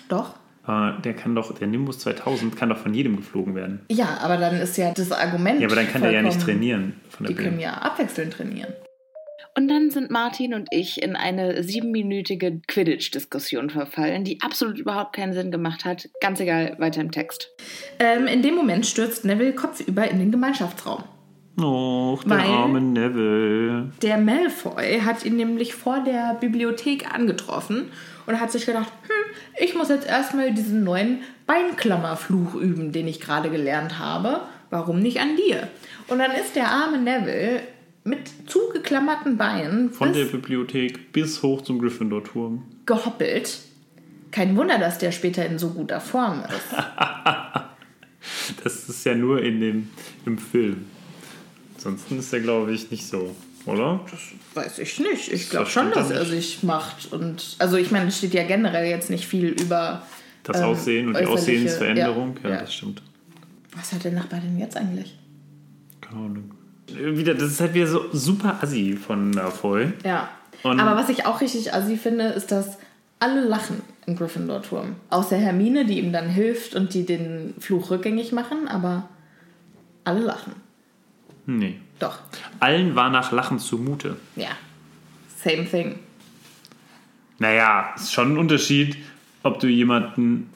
Speaker 2: Doch.
Speaker 3: Äh, der kann doch, der Nimbus 2000 kann doch von jedem geflogen werden.
Speaker 2: Ja, aber dann ist ja das Argument.
Speaker 3: Ja, aber dann kann der ja nicht trainieren von der
Speaker 2: Die können
Speaker 3: Bühne.
Speaker 2: ja abwechselnd trainieren.
Speaker 4: Und dann sind Martin und ich in eine siebenminütige Quidditch-Diskussion verfallen, die absolut überhaupt keinen Sinn gemacht hat. Ganz egal, weiter im Text.
Speaker 2: Ähm, in dem Moment stürzt Neville kopfüber in den Gemeinschaftsraum.
Speaker 3: Och, der
Speaker 2: Weil-
Speaker 3: arme Neville.
Speaker 2: Der Malfoy hat ihn nämlich vor der Bibliothek angetroffen und hat sich gedacht, hm, ich muss jetzt erstmal diesen neuen Beinklammerfluch üben, den ich gerade gelernt habe. Warum nicht an dir? Und dann ist der arme Neville mit zugeklammerten Beinen
Speaker 3: Von der Bibliothek bis hoch zum Gryffindor-Turm.
Speaker 2: gehoppelt. Kein Wunder, dass der später in so guter Form ist. *laughs*
Speaker 3: Das ist ja nur in dem, im Film. Ansonsten ist er, glaube ich, nicht so, oder?
Speaker 2: Weiß ich nicht. Ich glaube
Speaker 3: Das
Speaker 2: schon, dass er sich macht. Und also ich meine, es steht ja generell jetzt nicht viel über
Speaker 3: Das
Speaker 2: ähm,
Speaker 3: Aussehen und die Aussehensveränderung, ja,
Speaker 2: ja.
Speaker 3: das stimmt.
Speaker 2: Was hat der Nachbar denn jetzt eigentlich?
Speaker 3: Keine Ahnung. Wieder, das ist halt wieder so super assi von Malfoy.
Speaker 2: Ja.
Speaker 3: Und-
Speaker 2: Aber was ich auch richtig assi finde, ist, dass alle lachen im Gryffindor-Turm. Außer Hermine, die ihm dann hilft und die den Fluch rückgängig machen, aber alle lachen.
Speaker 3: Nee.
Speaker 2: Doch.
Speaker 3: Allen war nach Lachen zumute.
Speaker 2: Ja. Same thing.
Speaker 3: Naja, ist schon ein Unterschied, ob du jemanden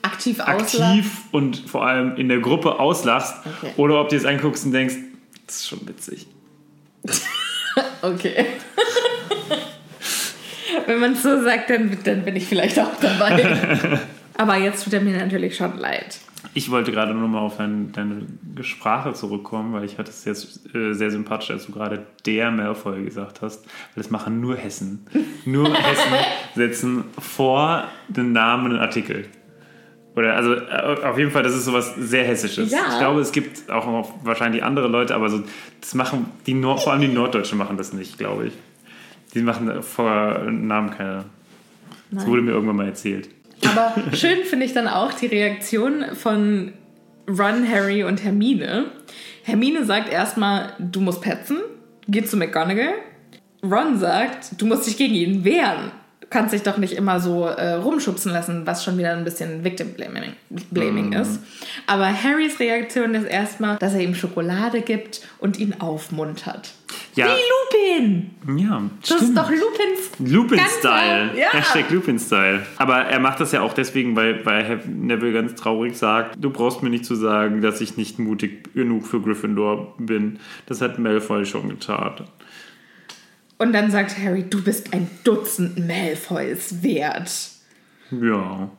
Speaker 2: Aktiv
Speaker 3: aktiv und vor allem in der Gruppe auslachst
Speaker 2: Okay.
Speaker 3: oder ob du es anguckst und denkst, das ist schon witzig. *laughs*
Speaker 2: Okay. *laughs* Wenn man es so sagt, dann, dann bin ich vielleicht auch dabei. *laughs* Aber jetzt tut er mir natürlich schon leid.
Speaker 3: Ich wollte gerade nur mal auf dein, deine Sprache zurückkommen, weil ich hatte es jetzt äh, sehr sympathisch, als du gerade der Malfoy gesagt hast, weil das machen nur Hessen. Nur *laughs* Hessen setzen vor den Namen einen Artikel. Oder also äh, auf jeden Fall, das ist sowas sehr Hessisches.
Speaker 2: Ja.
Speaker 3: Ich glaube, es gibt auch wahrscheinlich andere Leute, aber so, das machen die Nord, vor allem die Norddeutschen machen das nicht, glaube ich. Die machen vor Namen keine. Das wurde mir irgendwann mal erzählt.
Speaker 2: Aber schön finde ich dann auch die Reaktion von Ron, Harry und Hermine. Hermine sagt erstmal, du musst petzen, geht zu McGonagall. Ron sagt, du musst dich gegen ihn wehren. Du kannst dich doch nicht immer so äh, rumschubsen lassen, was schon wieder ein bisschen Victim Blaming, blaming ist. Aber Harrys Reaktion ist erstmal, dass er ihm Schokolade gibt und ihn aufmuntert.
Speaker 3: Ja,
Speaker 2: Wie Lupin!
Speaker 3: ja
Speaker 2: Das ist doch Lupins.
Speaker 3: Lupin-Style.
Speaker 2: Ganz ja.
Speaker 3: Hashtag Lupin-Style. Aber er macht das ja auch deswegen, weil, weil Herr Neville ganz traurig sagt, du brauchst mir nicht zu sagen, dass ich nicht mutig genug für Gryffindor bin. Das hat Malfoy schon getan.
Speaker 2: Und dann sagt Harry, du bist ein Dutzend Malfoys wert.
Speaker 3: Ja.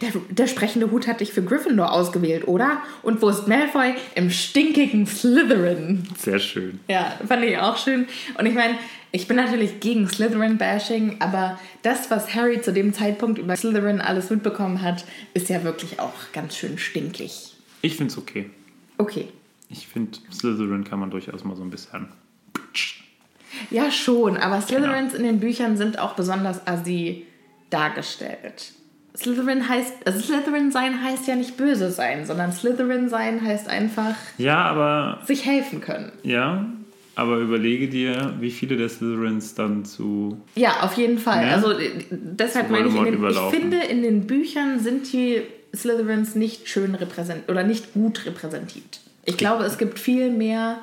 Speaker 2: Der, der sprechende Hut hat dich für Gryffindor ausgewählt, oder? Und wo ist Malfoy? Im stinkigen Slytherin.
Speaker 3: Sehr schön.
Speaker 2: Ja, fand ich auch schön. Und ich meine, ich bin natürlich gegen Slytherin-Bashing, aber das, was Harry zu dem Zeitpunkt über Slytherin alles mitbekommen hat, ist ja wirklich auch ganz schön stinkig.
Speaker 3: Ich finde es okay.
Speaker 2: Okay.
Speaker 3: Ich finde, Slytherin kann man durchaus mal so ein bisschen.
Speaker 2: Ja, schon, aber Slytherins in den Büchern sind auch besonders assi dargestellt. Slytherin heißt, also Slytherin sein heißt ja nicht böse sein, sondern Slytherin sein heißt einfach
Speaker 3: Ja, aber.
Speaker 2: sich helfen können.
Speaker 3: Ja. Aber überlege dir, wie viele der Slytherins dann zu.
Speaker 2: Ja, auf jeden Fall.
Speaker 3: Ja?
Speaker 2: Also äh, deshalb meine ich, in den, ich finde, in den Büchern sind die Slytherins nicht schön repräsentiert oder nicht gut repräsentiert. Ich glaube, es gibt viel mehr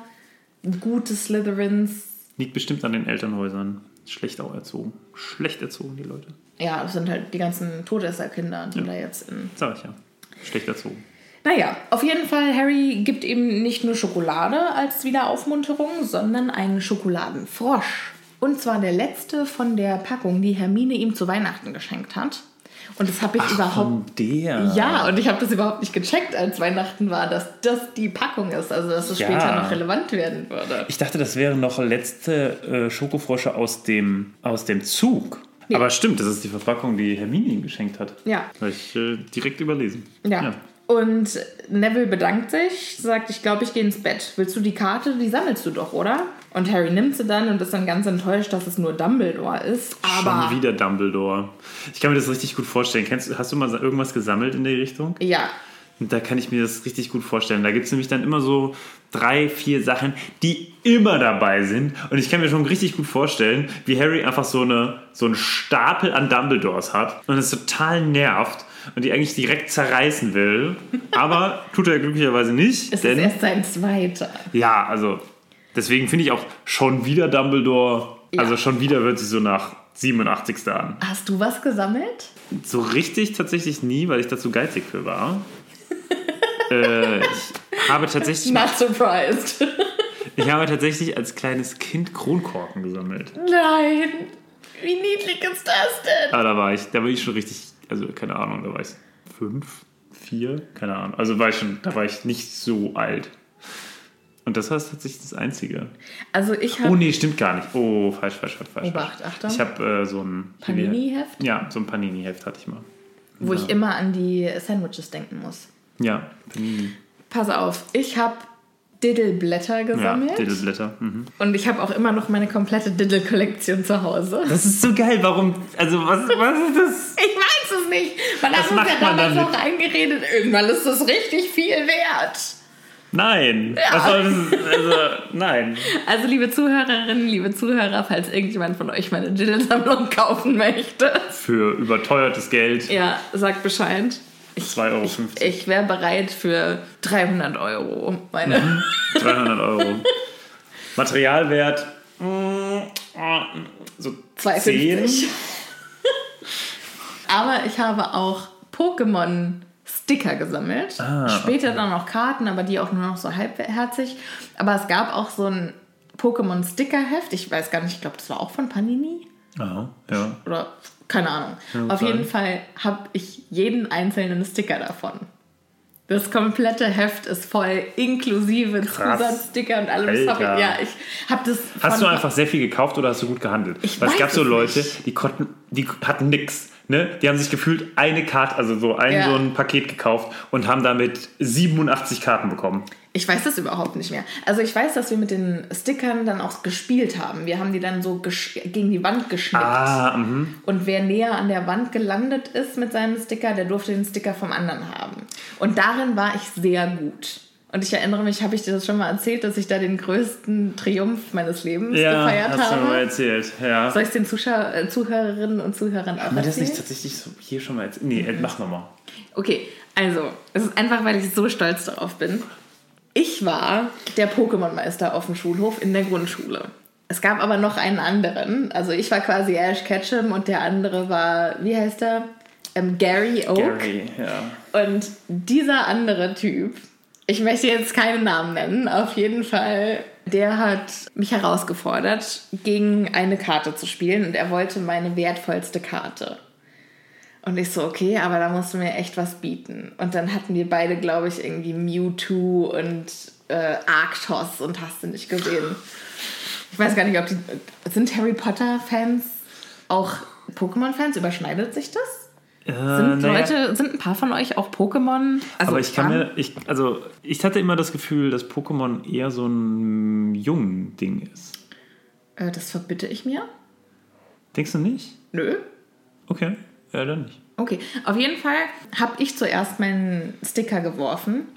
Speaker 2: gute Slytherins.
Speaker 3: Liegt bestimmt an den Elternhäusern. Schlecht auch erzogen. Schlecht erzogen, die Leute.
Speaker 2: Ja, das sind halt die ganzen Todesserkinder, die da jetzt in
Speaker 3: Sag ich ja. Schlecht erzogen.
Speaker 2: Naja, auf jeden Fall, Harry gibt ihm nicht nur Schokolade als Wiederaufmunterung, sondern einen Schokoladenfrosch. Und zwar der letzte von der Packung, die Hermine ihm zu Weihnachten geschenkt hat. Und das habe ich überhaupt.
Speaker 3: Von der.
Speaker 2: Ja, und ich habe das überhaupt nicht gecheckt, als Weihnachten war, dass das die Packung ist. Also, dass es
Speaker 3: Ja.
Speaker 2: später noch relevant werden würde.
Speaker 3: Ich dachte, das wären noch letzte äh, Schokofrosche aus dem, aus dem Zug. Aber stimmt, das ist die Verpackung, die Hermine ihm geschenkt hat.
Speaker 2: Ja.
Speaker 3: Habe ich äh, direkt überlesen.
Speaker 2: Ja. Und Neville bedankt sich, sagt, ich glaube, ich gehe ins Bett. Willst du die Karte? Die sammelst du doch, oder? Und Harry nimmt sie dann und ist dann ganz enttäuscht, dass es nur Dumbledore ist. Aber
Speaker 3: Schon wieder Dumbledore. Ich kann mir das richtig gut vorstellen. Kennst, hast du mal irgendwas gesammelt in der Richtung?
Speaker 2: ja,
Speaker 3: Und da kann ich mir das richtig gut vorstellen. Da gibt es nämlich dann immer so drei, vier Sachen, die immer dabei sind. Und ich kann mir schon richtig gut vorstellen, wie Harry einfach so, eine, so einen Stapel an Dumbledores hat und es total nervt und die eigentlich direkt zerreißen will. Aber *laughs* tut er glücklicherweise nicht.
Speaker 2: es
Speaker 3: denn
Speaker 2: ist erst sein zweiter.
Speaker 3: ja, also deswegen finde ich auch schon wieder Dumbledore.
Speaker 2: Ja.
Speaker 3: Also schon wieder wird sie so nach 87. an.
Speaker 2: Hast du was gesammelt?
Speaker 3: So richtig tatsächlich nie, weil ich dazu geizig für war. Äh, ich habe tatsächlich,
Speaker 2: Not surprised.
Speaker 3: ich habe tatsächlich als kleines Kind Kronkorken gesammelt.
Speaker 2: Nein. Wie niedlich ist das denn?
Speaker 3: Aber da war ich, da war ich schon richtig, also keine Ahnung, da war ich fünf, vier, keine Ahnung. Also war ich schon, da war ich nicht so alt. Und das war tatsächlich das Einzige.
Speaker 2: Also ich habe
Speaker 3: Oh nee, stimmt gar nicht. Oh, falsch, falsch, falsch, falsch.
Speaker 2: Obacht, Achtung.
Speaker 3: Ich habe äh, so ein
Speaker 2: Panini-Heft?
Speaker 3: Ja, so ein Panini-Heft hatte ich mal.
Speaker 2: wo ich immer an die Sandwiches denken muss.
Speaker 3: Ja, Panini.
Speaker 2: Pass auf, ich habe Diddleblätter
Speaker 3: Ja,
Speaker 2: gesammelt.
Speaker 3: Diddleblätter. Mhm.
Speaker 2: Und ich habe auch immer noch meine komplette Diddle-Kollektion zu Hause.
Speaker 3: Das ist so geil. Warum? Also, was, was ist das? *laughs*
Speaker 2: Ich weiß es nicht. Man hat uns ja damals noch eingeredet, irgendwann ist das richtig viel wert.
Speaker 3: Nein. Das? Also, nein.
Speaker 2: Also, liebe Zuhörerinnen, liebe Zuhörer, falls irgendjemand von euch meine Diddle-Sammlung kaufen möchte,
Speaker 3: Für überteuertes Geld.
Speaker 2: ja, sagt Bescheid. Ich,
Speaker 3: 2,50 Euro.
Speaker 2: ich, ich wäre bereit für 300 Euro. Meine.
Speaker 3: 300 Euro. *laughs* Materialwert. mm, ah, So 10.
Speaker 2: 2,50. *laughs* Aber ich habe auch Pokémon-Sticker gesammelt.
Speaker 3: Ah,
Speaker 2: Später dann noch Karten, aber die auch nur noch so halbherzig. Aber es gab auch so ein Pokémon-Sticker-Heft. Ich weiß gar nicht, ich glaube, das war auch von Panini.
Speaker 3: Aha, ja.
Speaker 2: Oder keine Ahnung.
Speaker 3: Kann
Speaker 2: Auf jeden Fall habe ich jeden einzelnen Sticker davon. Das komplette Heft ist voll, inklusive
Speaker 3: Krass.
Speaker 2: Zusatzsticker und allem.
Speaker 3: Alter.
Speaker 2: ja, ich habe das.
Speaker 3: Hast du einfach sehr viel gekauft oder hast du gut gehandelt?
Speaker 2: Ich
Speaker 3: Weil es
Speaker 2: weiß
Speaker 3: gab so
Speaker 2: es
Speaker 3: Leute,
Speaker 2: nicht.
Speaker 3: die konnten, die hatten nix. Ne? Die haben sich gefühlt eine Karte, also so ein,
Speaker 2: Ja.
Speaker 3: so ein Paket gekauft und haben damit 87 Karten bekommen.
Speaker 2: Ich weiß das überhaupt nicht mehr. Also ich weiß, dass wir mit den Stickern dann auch gespielt haben. Wir haben die dann so gegen die Wand geschnickt.
Speaker 3: Ah, mhm.
Speaker 2: Und wer näher an der Wand gelandet ist mit seinem Sticker, der durfte den Sticker vom anderen haben. Und darin war ich sehr gut. Und ich erinnere mich, habe ich dir das schon mal erzählt, dass ich da den größten Triumph meines Lebens
Speaker 3: Ja,
Speaker 2: gefeiert
Speaker 3: hast du mir mal
Speaker 2: habe?
Speaker 3: erzählt. Ja.
Speaker 2: Soll ich es den Zuschauer, äh, Zuhörerinnen und Zuhörern auch
Speaker 3: Haben wir das nicht tatsächlich so hier schon mal erzählt? Nee, äh, mach nochmal.
Speaker 2: Okay, also, es ist einfach, weil ich so stolz darauf bin. Ich war der Pokémon-Meister auf dem Schulhof in der Grundschule. Es gab aber noch einen anderen. Also ich war quasi Ash Ketchum und der andere war, wie heißt er? Ähm, Gary Oak.
Speaker 3: Gary, ja.
Speaker 2: Und dieser andere Typ, ich möchte jetzt keinen Namen nennen, auf jeden Fall, der hat mich herausgefordert, gegen eine Karte zu spielen und er wollte meine wertvollste Karte. Und ich so, okay, aber da musst du mir echt was bieten. Und dann hatten wir beide, glaube ich, irgendwie Mewtwo und äh, Arctos und hast du nicht gesehen. Ich weiß gar nicht, ob die. Sind Harry Potter-Fans auch Pokémon-Fans? Überschneidet sich das?
Speaker 3: Äh,
Speaker 2: Sind
Speaker 3: naja,
Speaker 2: Leute, sind ein paar von euch auch Pokémon? Also
Speaker 3: aber ich kann mir, ich, also ich hatte immer das Gefühl, dass Pokémon eher so ein jungen Ding ist.
Speaker 2: Äh, das verbitte ich mir.
Speaker 3: Denkst du nicht?
Speaker 2: Nö.
Speaker 3: Okay, ja, dann nicht.
Speaker 2: Okay, auf jeden Fall habe ich zuerst meinen Sticker geworfen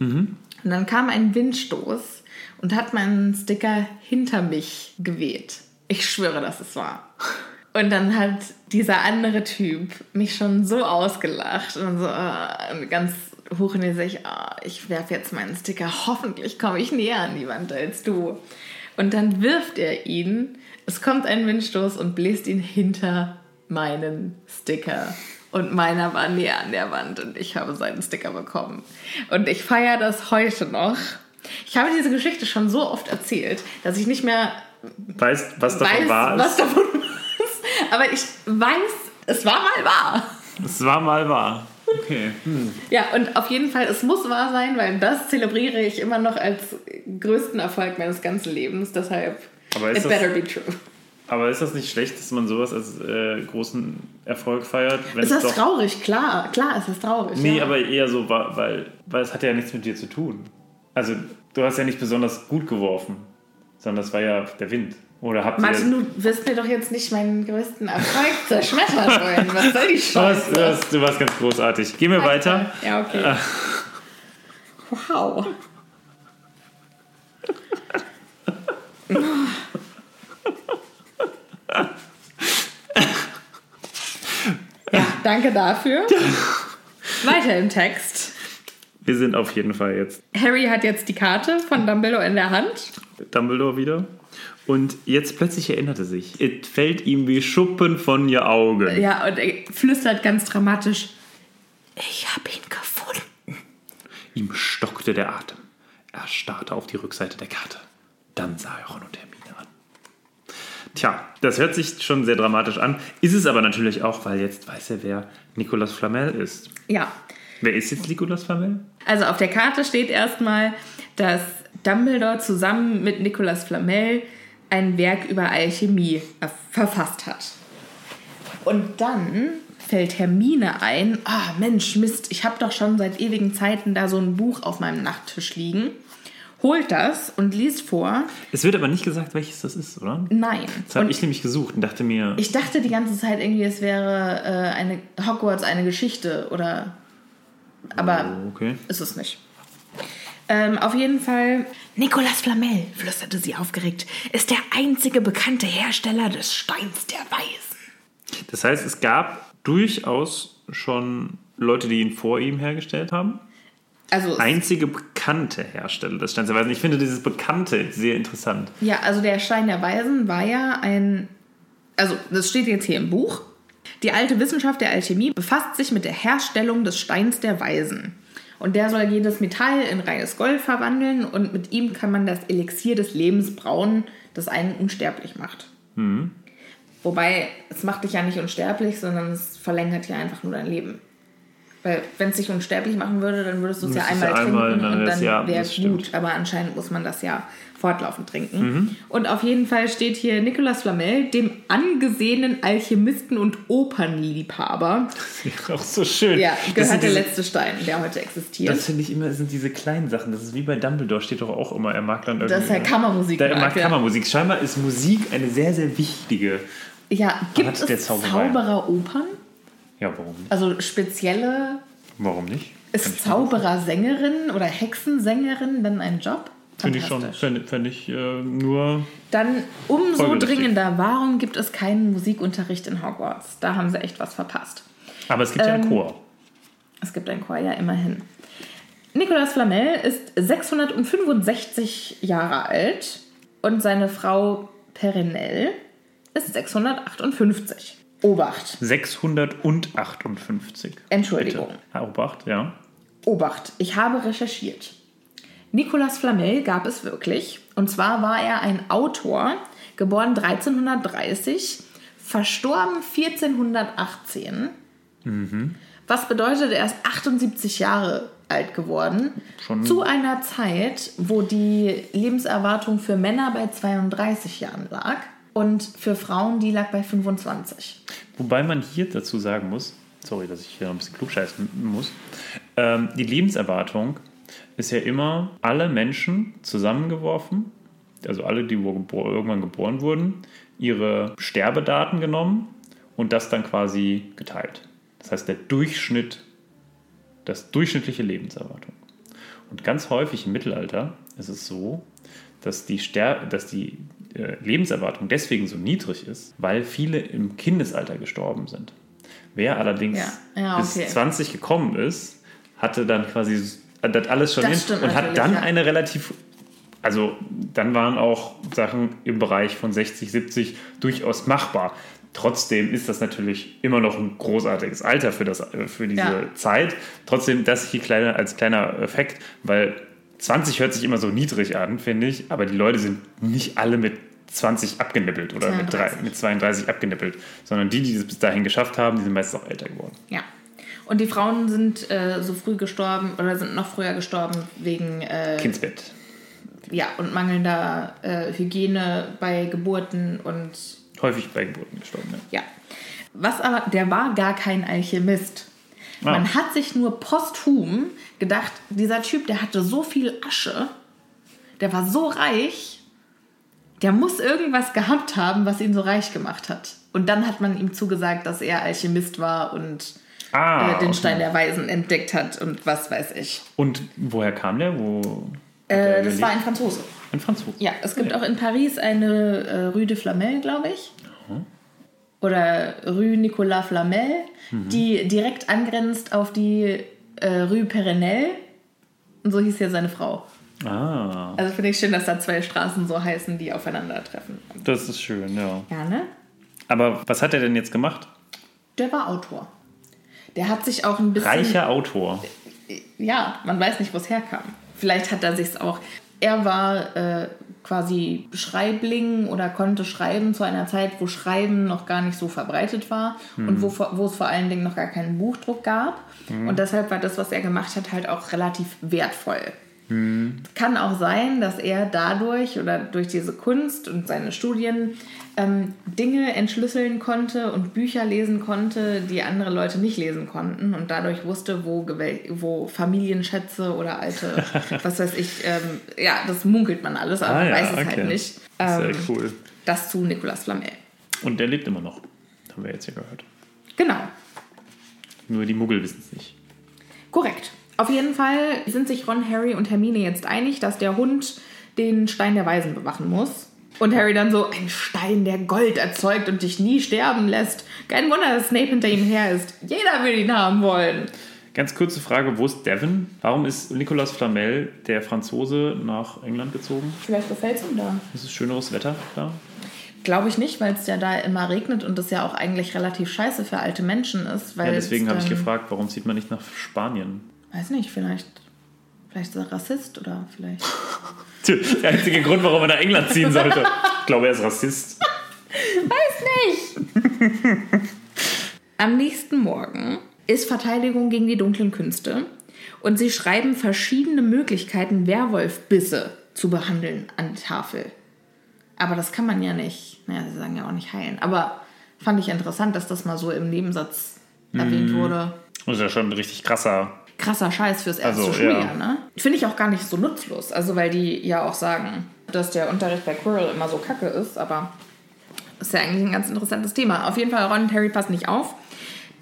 Speaker 2: und dann kam ein Windstoß und hat meinen Sticker hinter mich geweht. Ich schwöre, dass es war. Und dann hat dieser andere Typ mich schon so ausgelacht und so äh, ganz hoch in die Sicht, ah, ich werfe jetzt meinen Sticker, hoffentlich komme ich näher an die Wand als du. Und dann wirft er ihn, es kommt ein Windstoß und bläst ihn hinter meinen Sticker. Und meiner war näher an der Wand und ich habe seinen Sticker bekommen. Und ich feiere das heute noch. Ich habe diese Geschichte schon so oft erzählt, dass ich nicht mehr
Speaker 3: Weißt, was davon
Speaker 2: weiß,
Speaker 3: war?
Speaker 2: was davon *laughs* ist. Aber ich weiß, es war mal wahr.
Speaker 3: Es war mal wahr. Okay. Hm.
Speaker 2: Ja, und auf jeden Fall, es muss wahr sein, weil das zelebriere ich immer noch als größten Erfolg meines ganzen Lebens. Deshalb, it better be true.
Speaker 3: Aber ist das nicht schlecht, dass man sowas als äh, großen Erfolg feiert? Wenn
Speaker 2: Ist
Speaker 3: es
Speaker 2: das traurig? Klar, klar ist das traurig.
Speaker 3: Nee,
Speaker 2: ja.
Speaker 3: aber eher so, weil, weil es hat ja nichts mit dir zu tun. Also, du hast ja nicht besonders gut geworfen, sondern das war ja der Wind. Oder habt
Speaker 2: Martin,
Speaker 3: ihr.
Speaker 2: du wirst mir doch jetzt nicht meinen größten Erfolg *laughs* zerschmettern wollen. Was soll die
Speaker 3: Du warst,
Speaker 2: Scheiße?
Speaker 3: du, warst, du warst ganz großartig. Gehen wir weiter.
Speaker 2: Ja, okay. *laughs* Wow. *laughs* danke dafür. *laughs* Weiter im Text.
Speaker 3: Wir sind auf jeden Fall jetzt
Speaker 2: Harry hat jetzt die Karte von Dumbledore in der Hand.
Speaker 3: Dumbledore wieder. Und jetzt plötzlich erinnert er sich. Es fällt ihm wie Schuppen von ihr Augen.
Speaker 2: Ja, und er flüstert ganz dramatisch: Ich hab ihn gefunden.
Speaker 3: Ihm stockte der Atem. Er starrte auf die Rückseite der Karte. Dann sah er Ron und Hermine. Tja, das hört sich schon sehr dramatisch an. Ist es aber natürlich auch, weil jetzt weiß er, wer Nicolas Flamel ist.
Speaker 2: Ja,
Speaker 3: Wer ist jetzt Nicolas Flamel?
Speaker 2: Also auf der Karte steht erstmal, dass Dumbledore zusammen mit Nicolas Flamel ein Werk über Alchemie verfasst hat. Und dann fällt Hermine ein, ah Mensch, Mist, ich habe doch schon seit ewigen Zeiten da so ein Buch auf meinem Nachttisch liegen. Holt das und liest vor.
Speaker 3: Es wird aber nicht gesagt, welches das ist, oder?
Speaker 2: Nein.
Speaker 3: Das habe ich nämlich gesucht und dachte mir,
Speaker 2: ich dachte die ganze Zeit irgendwie, es wäre äh, eine Hogwarts eine Geschichte oder aber
Speaker 3: oh, okay.
Speaker 2: ist es nicht. Ähm, auf jeden Fall, Nicolas Flamel, flüsterte sie aufgeregt, ist der einzige bekannte Hersteller des Steins der Weisen.
Speaker 3: Das heißt, es gab durchaus schon Leute, die ihn vor ihm hergestellt haben.
Speaker 2: Also,
Speaker 3: Einzige bekannte Hersteller des Steins der Weisen. Ich finde dieses Bekannte sehr interessant.
Speaker 2: ja, also der Stein der Weisen war ja ein, also das steht jetzt hier im Buch. Die alte Wissenschaft der Alchemie befasst sich mit der Herstellung des Steins der Weisen. Und der soll jedes Metall in reines Gold verwandeln und mit ihm kann man das Elixier des Lebens brauen, das einen unsterblich macht. Wobei, es macht dich ja nicht unsterblich, sondern es verlängert ja einfach nur dein Leben. Weil, wenn es dich unsterblich machen würde, dann würdest du es ja einmal
Speaker 3: einmal,
Speaker 2: trinken
Speaker 3: dann
Speaker 2: und dann
Speaker 3: ja,
Speaker 2: wäre
Speaker 3: das
Speaker 2: es gut. Aber anscheinend muss man das ja fortlaufend trinken.
Speaker 3: Mhm.
Speaker 2: Und auf jeden Fall steht hier Nicolas Flamel, dem angesehenen Alchemisten und Opernliebhaber.
Speaker 3: Auch so schön.
Speaker 2: Ja,
Speaker 3: Das
Speaker 2: gehört der
Speaker 3: diese-
Speaker 2: letzte Stein, der heute existiert.
Speaker 3: Das finde ich immer, das sind diese kleinen Sachen. Das ist wie bei Dumbledore, steht doch auch immer, er mag dann irgendwie.
Speaker 2: Dass er Kammermusik
Speaker 3: Da er
Speaker 2: mag, ja.
Speaker 3: Kammermusik. Scheinbar ist Musik eine sehr, sehr wichtige.
Speaker 2: ja, gibt
Speaker 3: hat der
Speaker 2: es
Speaker 3: Zauberei. Ja, warum nicht?
Speaker 2: Also spezielle
Speaker 3: Warum nicht?
Speaker 2: Ist Zauberersängerin oder Hexensängerin dann ein Job?
Speaker 3: Finde ich schon. Fände fänd ich äh, nur.
Speaker 2: Dann umso dringender, warum gibt es keinen Musikunterricht in Hogwarts? Da haben sie echt was verpasst.
Speaker 3: Aber es gibt ja einen
Speaker 2: Ähm,
Speaker 3: Chor.
Speaker 2: Es gibt ein Chor, ja, immerhin. Nicolas Flamel ist 665 Jahre alt und seine Frau Perennel ist 658. Obacht.
Speaker 3: 658.
Speaker 2: Entschuldigung.
Speaker 3: Bitte. Obacht, ja.
Speaker 2: Obacht, ich habe recherchiert. Nicolas Flamel gab es wirklich. Und zwar war er ein Autor, geboren 1330, verstorben 1418. Was bedeutet, er ist 78 Jahre alt geworden.
Speaker 3: Schon-
Speaker 2: Zu einer Zeit, wo die Lebenserwartung für Männer bei 32 Jahren lag und für Frauen die lag bei 25.
Speaker 3: Wobei man hier dazu sagen muss, sorry, dass ich hier noch ein bisschen klugscheißen muss, ähm, die Lebenserwartung ist ja immer alle Menschen zusammengeworfen, also alle, die irgendwann geboren wurden, ihre Sterbedaten genommen und das dann quasi geteilt. Das heißt, der Durchschnitt, das durchschnittliche Lebenserwartung. Und ganz häufig im Mittelalter ist es so, dass die, Ster dass die Lebenserwartung deswegen so niedrig ist, weil viele im Kindesalter gestorben sind. Wer allerdings
Speaker 2: Ja, ja,
Speaker 3: bis
Speaker 2: okay.
Speaker 3: 20 gekommen ist, hatte dann quasi das alles schon
Speaker 2: Das
Speaker 3: hin und hat dann
Speaker 2: ja.
Speaker 3: eine relativ, also dann waren auch Sachen im Bereich von 60, 70 durchaus machbar. Trotzdem ist das natürlich immer noch ein großartiges Alter für, das, äh, für diese
Speaker 2: Ja.
Speaker 3: Zeit. Trotzdem das hier kleiner, als kleiner Effekt, weil 20 hört sich immer so niedrig an, finde ich, aber die Leute sind nicht alle mit 20 abgenippelt oder mit,
Speaker 2: 32.
Speaker 3: drei, mit 32 abgenippelt, sondern die, die es bis dahin geschafft haben, die sind meistens auch älter geworden.
Speaker 2: Ja. Und die Frauen sind äh, so früh gestorben oder sind noch früher gestorben wegen äh,
Speaker 3: Kindsbett.
Speaker 2: ja, und mangelnder äh, Hygiene bei Geburten und
Speaker 3: Häufig bei Geburten gestorben. Ja.
Speaker 2: ja. Was aber, der war gar kein Alchemist.
Speaker 3: Ah.
Speaker 2: Man hat sich nur posthum gedacht, dieser Typ, der hatte so viel Asche, der war so reich, der muss irgendwas gehabt haben, was ihn so reich gemacht hat. Und dann hat man ihm zugesagt, dass er Alchemist war und
Speaker 3: Ah,
Speaker 2: äh, den
Speaker 3: okay.
Speaker 2: Stein der Weisen entdeckt hat und was weiß ich.
Speaker 3: Und woher kam der? Wo
Speaker 2: Äh, das war ein? Franzose.
Speaker 3: ein Franzose.
Speaker 2: Ja, es gibt auch in Paris eine äh, Rue de Flamel, glaube ich. Oder Rue Nicolas Flamel, die direkt angrenzt auf die äh, Rue Perennel. Und so hieß ja seine Frau.
Speaker 3: Ah,
Speaker 2: Also finde ich schön, dass da zwei Straßen so heißen, die aufeinandertreffen.
Speaker 3: das ist schön, ja.
Speaker 2: Ja, ne?
Speaker 3: Aber was hat er denn jetzt gemacht?
Speaker 2: Der war Autor. Der hat sich auch ein bisschen.
Speaker 3: Reicher Autor.
Speaker 2: ja, man weiß nicht, wo es herkam. Vielleicht hat er sich's auch. Er war äh, quasi Schreibling oder konnte schreiben zu einer Zeit, wo Schreiben noch gar nicht so verbreitet war und wo, vor- wo es vor allen Dingen noch gar keinen Buchdruck gab. Und deshalb war das, was er gemacht hat, halt auch relativ wertvoll. Kann auch sein, dass er dadurch oder durch diese Kunst und seine Studien ähm, Dinge entschlüsseln konnte und Bücher lesen konnte, die andere Leute nicht lesen konnten und dadurch wusste, wo, wo Familienschätze oder alte, *laughs* was weiß ich, ähm, ja, das munkelt man alles, aber
Speaker 3: Ah,
Speaker 2: man
Speaker 3: ja,
Speaker 2: weiß es
Speaker 3: okay.
Speaker 2: halt nicht.
Speaker 3: Sehr
Speaker 2: Ähm,
Speaker 3: cool.
Speaker 2: Das zu Nicolas Flamel.
Speaker 3: Und der lebt immer noch. Haben wir jetzt hier gehört.
Speaker 2: Genau.
Speaker 3: Nur die Muggel wissen es nicht.
Speaker 2: Korrekt. Auf jeden Fall sind sich Ron, Harry und Hermine jetzt einig, dass der Hund den Stein der Weisen bewachen muss. Und Harry dann so, ein Stein, der Gold erzeugt und dich nie sterben lässt. Kein Wunder, dass Snape hinter ihm her ist. Jeder will ihn haben wollen.
Speaker 3: Ganz kurze Frage, wo ist Devon? Warum ist Nicolas Flamel, der Franzose, nach England gezogen?
Speaker 2: Vielleicht gefällt es ihm da.
Speaker 3: Ist es schöneres Wetter da?
Speaker 2: Glaube ich nicht, weil es ja da immer regnet und das ja auch eigentlich relativ scheiße für alte Menschen ist. Weil
Speaker 3: Ja, deswegen
Speaker 2: es
Speaker 3: habe ich gefragt, warum zieht man nicht nach Spanien?
Speaker 2: Weiß nicht, vielleicht, vielleicht ist er Rassist oder vielleicht. *laughs*
Speaker 3: Der einzige Grund, warum er nach England ziehen sollte. Ich glaube, er ist Rassist.
Speaker 2: Am nächsten Morgen ist Verteidigung gegen die dunklen Künste und sie schreiben verschiedene Möglichkeiten, Werwolfbisse zu behandeln an die Tafel. Aber das kann man ja nicht, naja, sie sagen ja auch nicht heilen. Aber fand ich interessant, dass das mal so im Nebensatz erwähnt wurde.
Speaker 3: Das ist ja schon ein richtig krasser.
Speaker 2: Krasser Scheiß fürs erste
Speaker 3: Also,
Speaker 2: Schuljahr,
Speaker 3: ja.
Speaker 2: ne? Finde ich auch gar nicht so nutzlos. Also, weil die ja auch sagen, dass der Unterricht bei Quirrell immer so kacke ist, aber ist ja eigentlich ein ganz interessantes Thema. Auf jeden Fall, Ron und Harry passen nicht auf.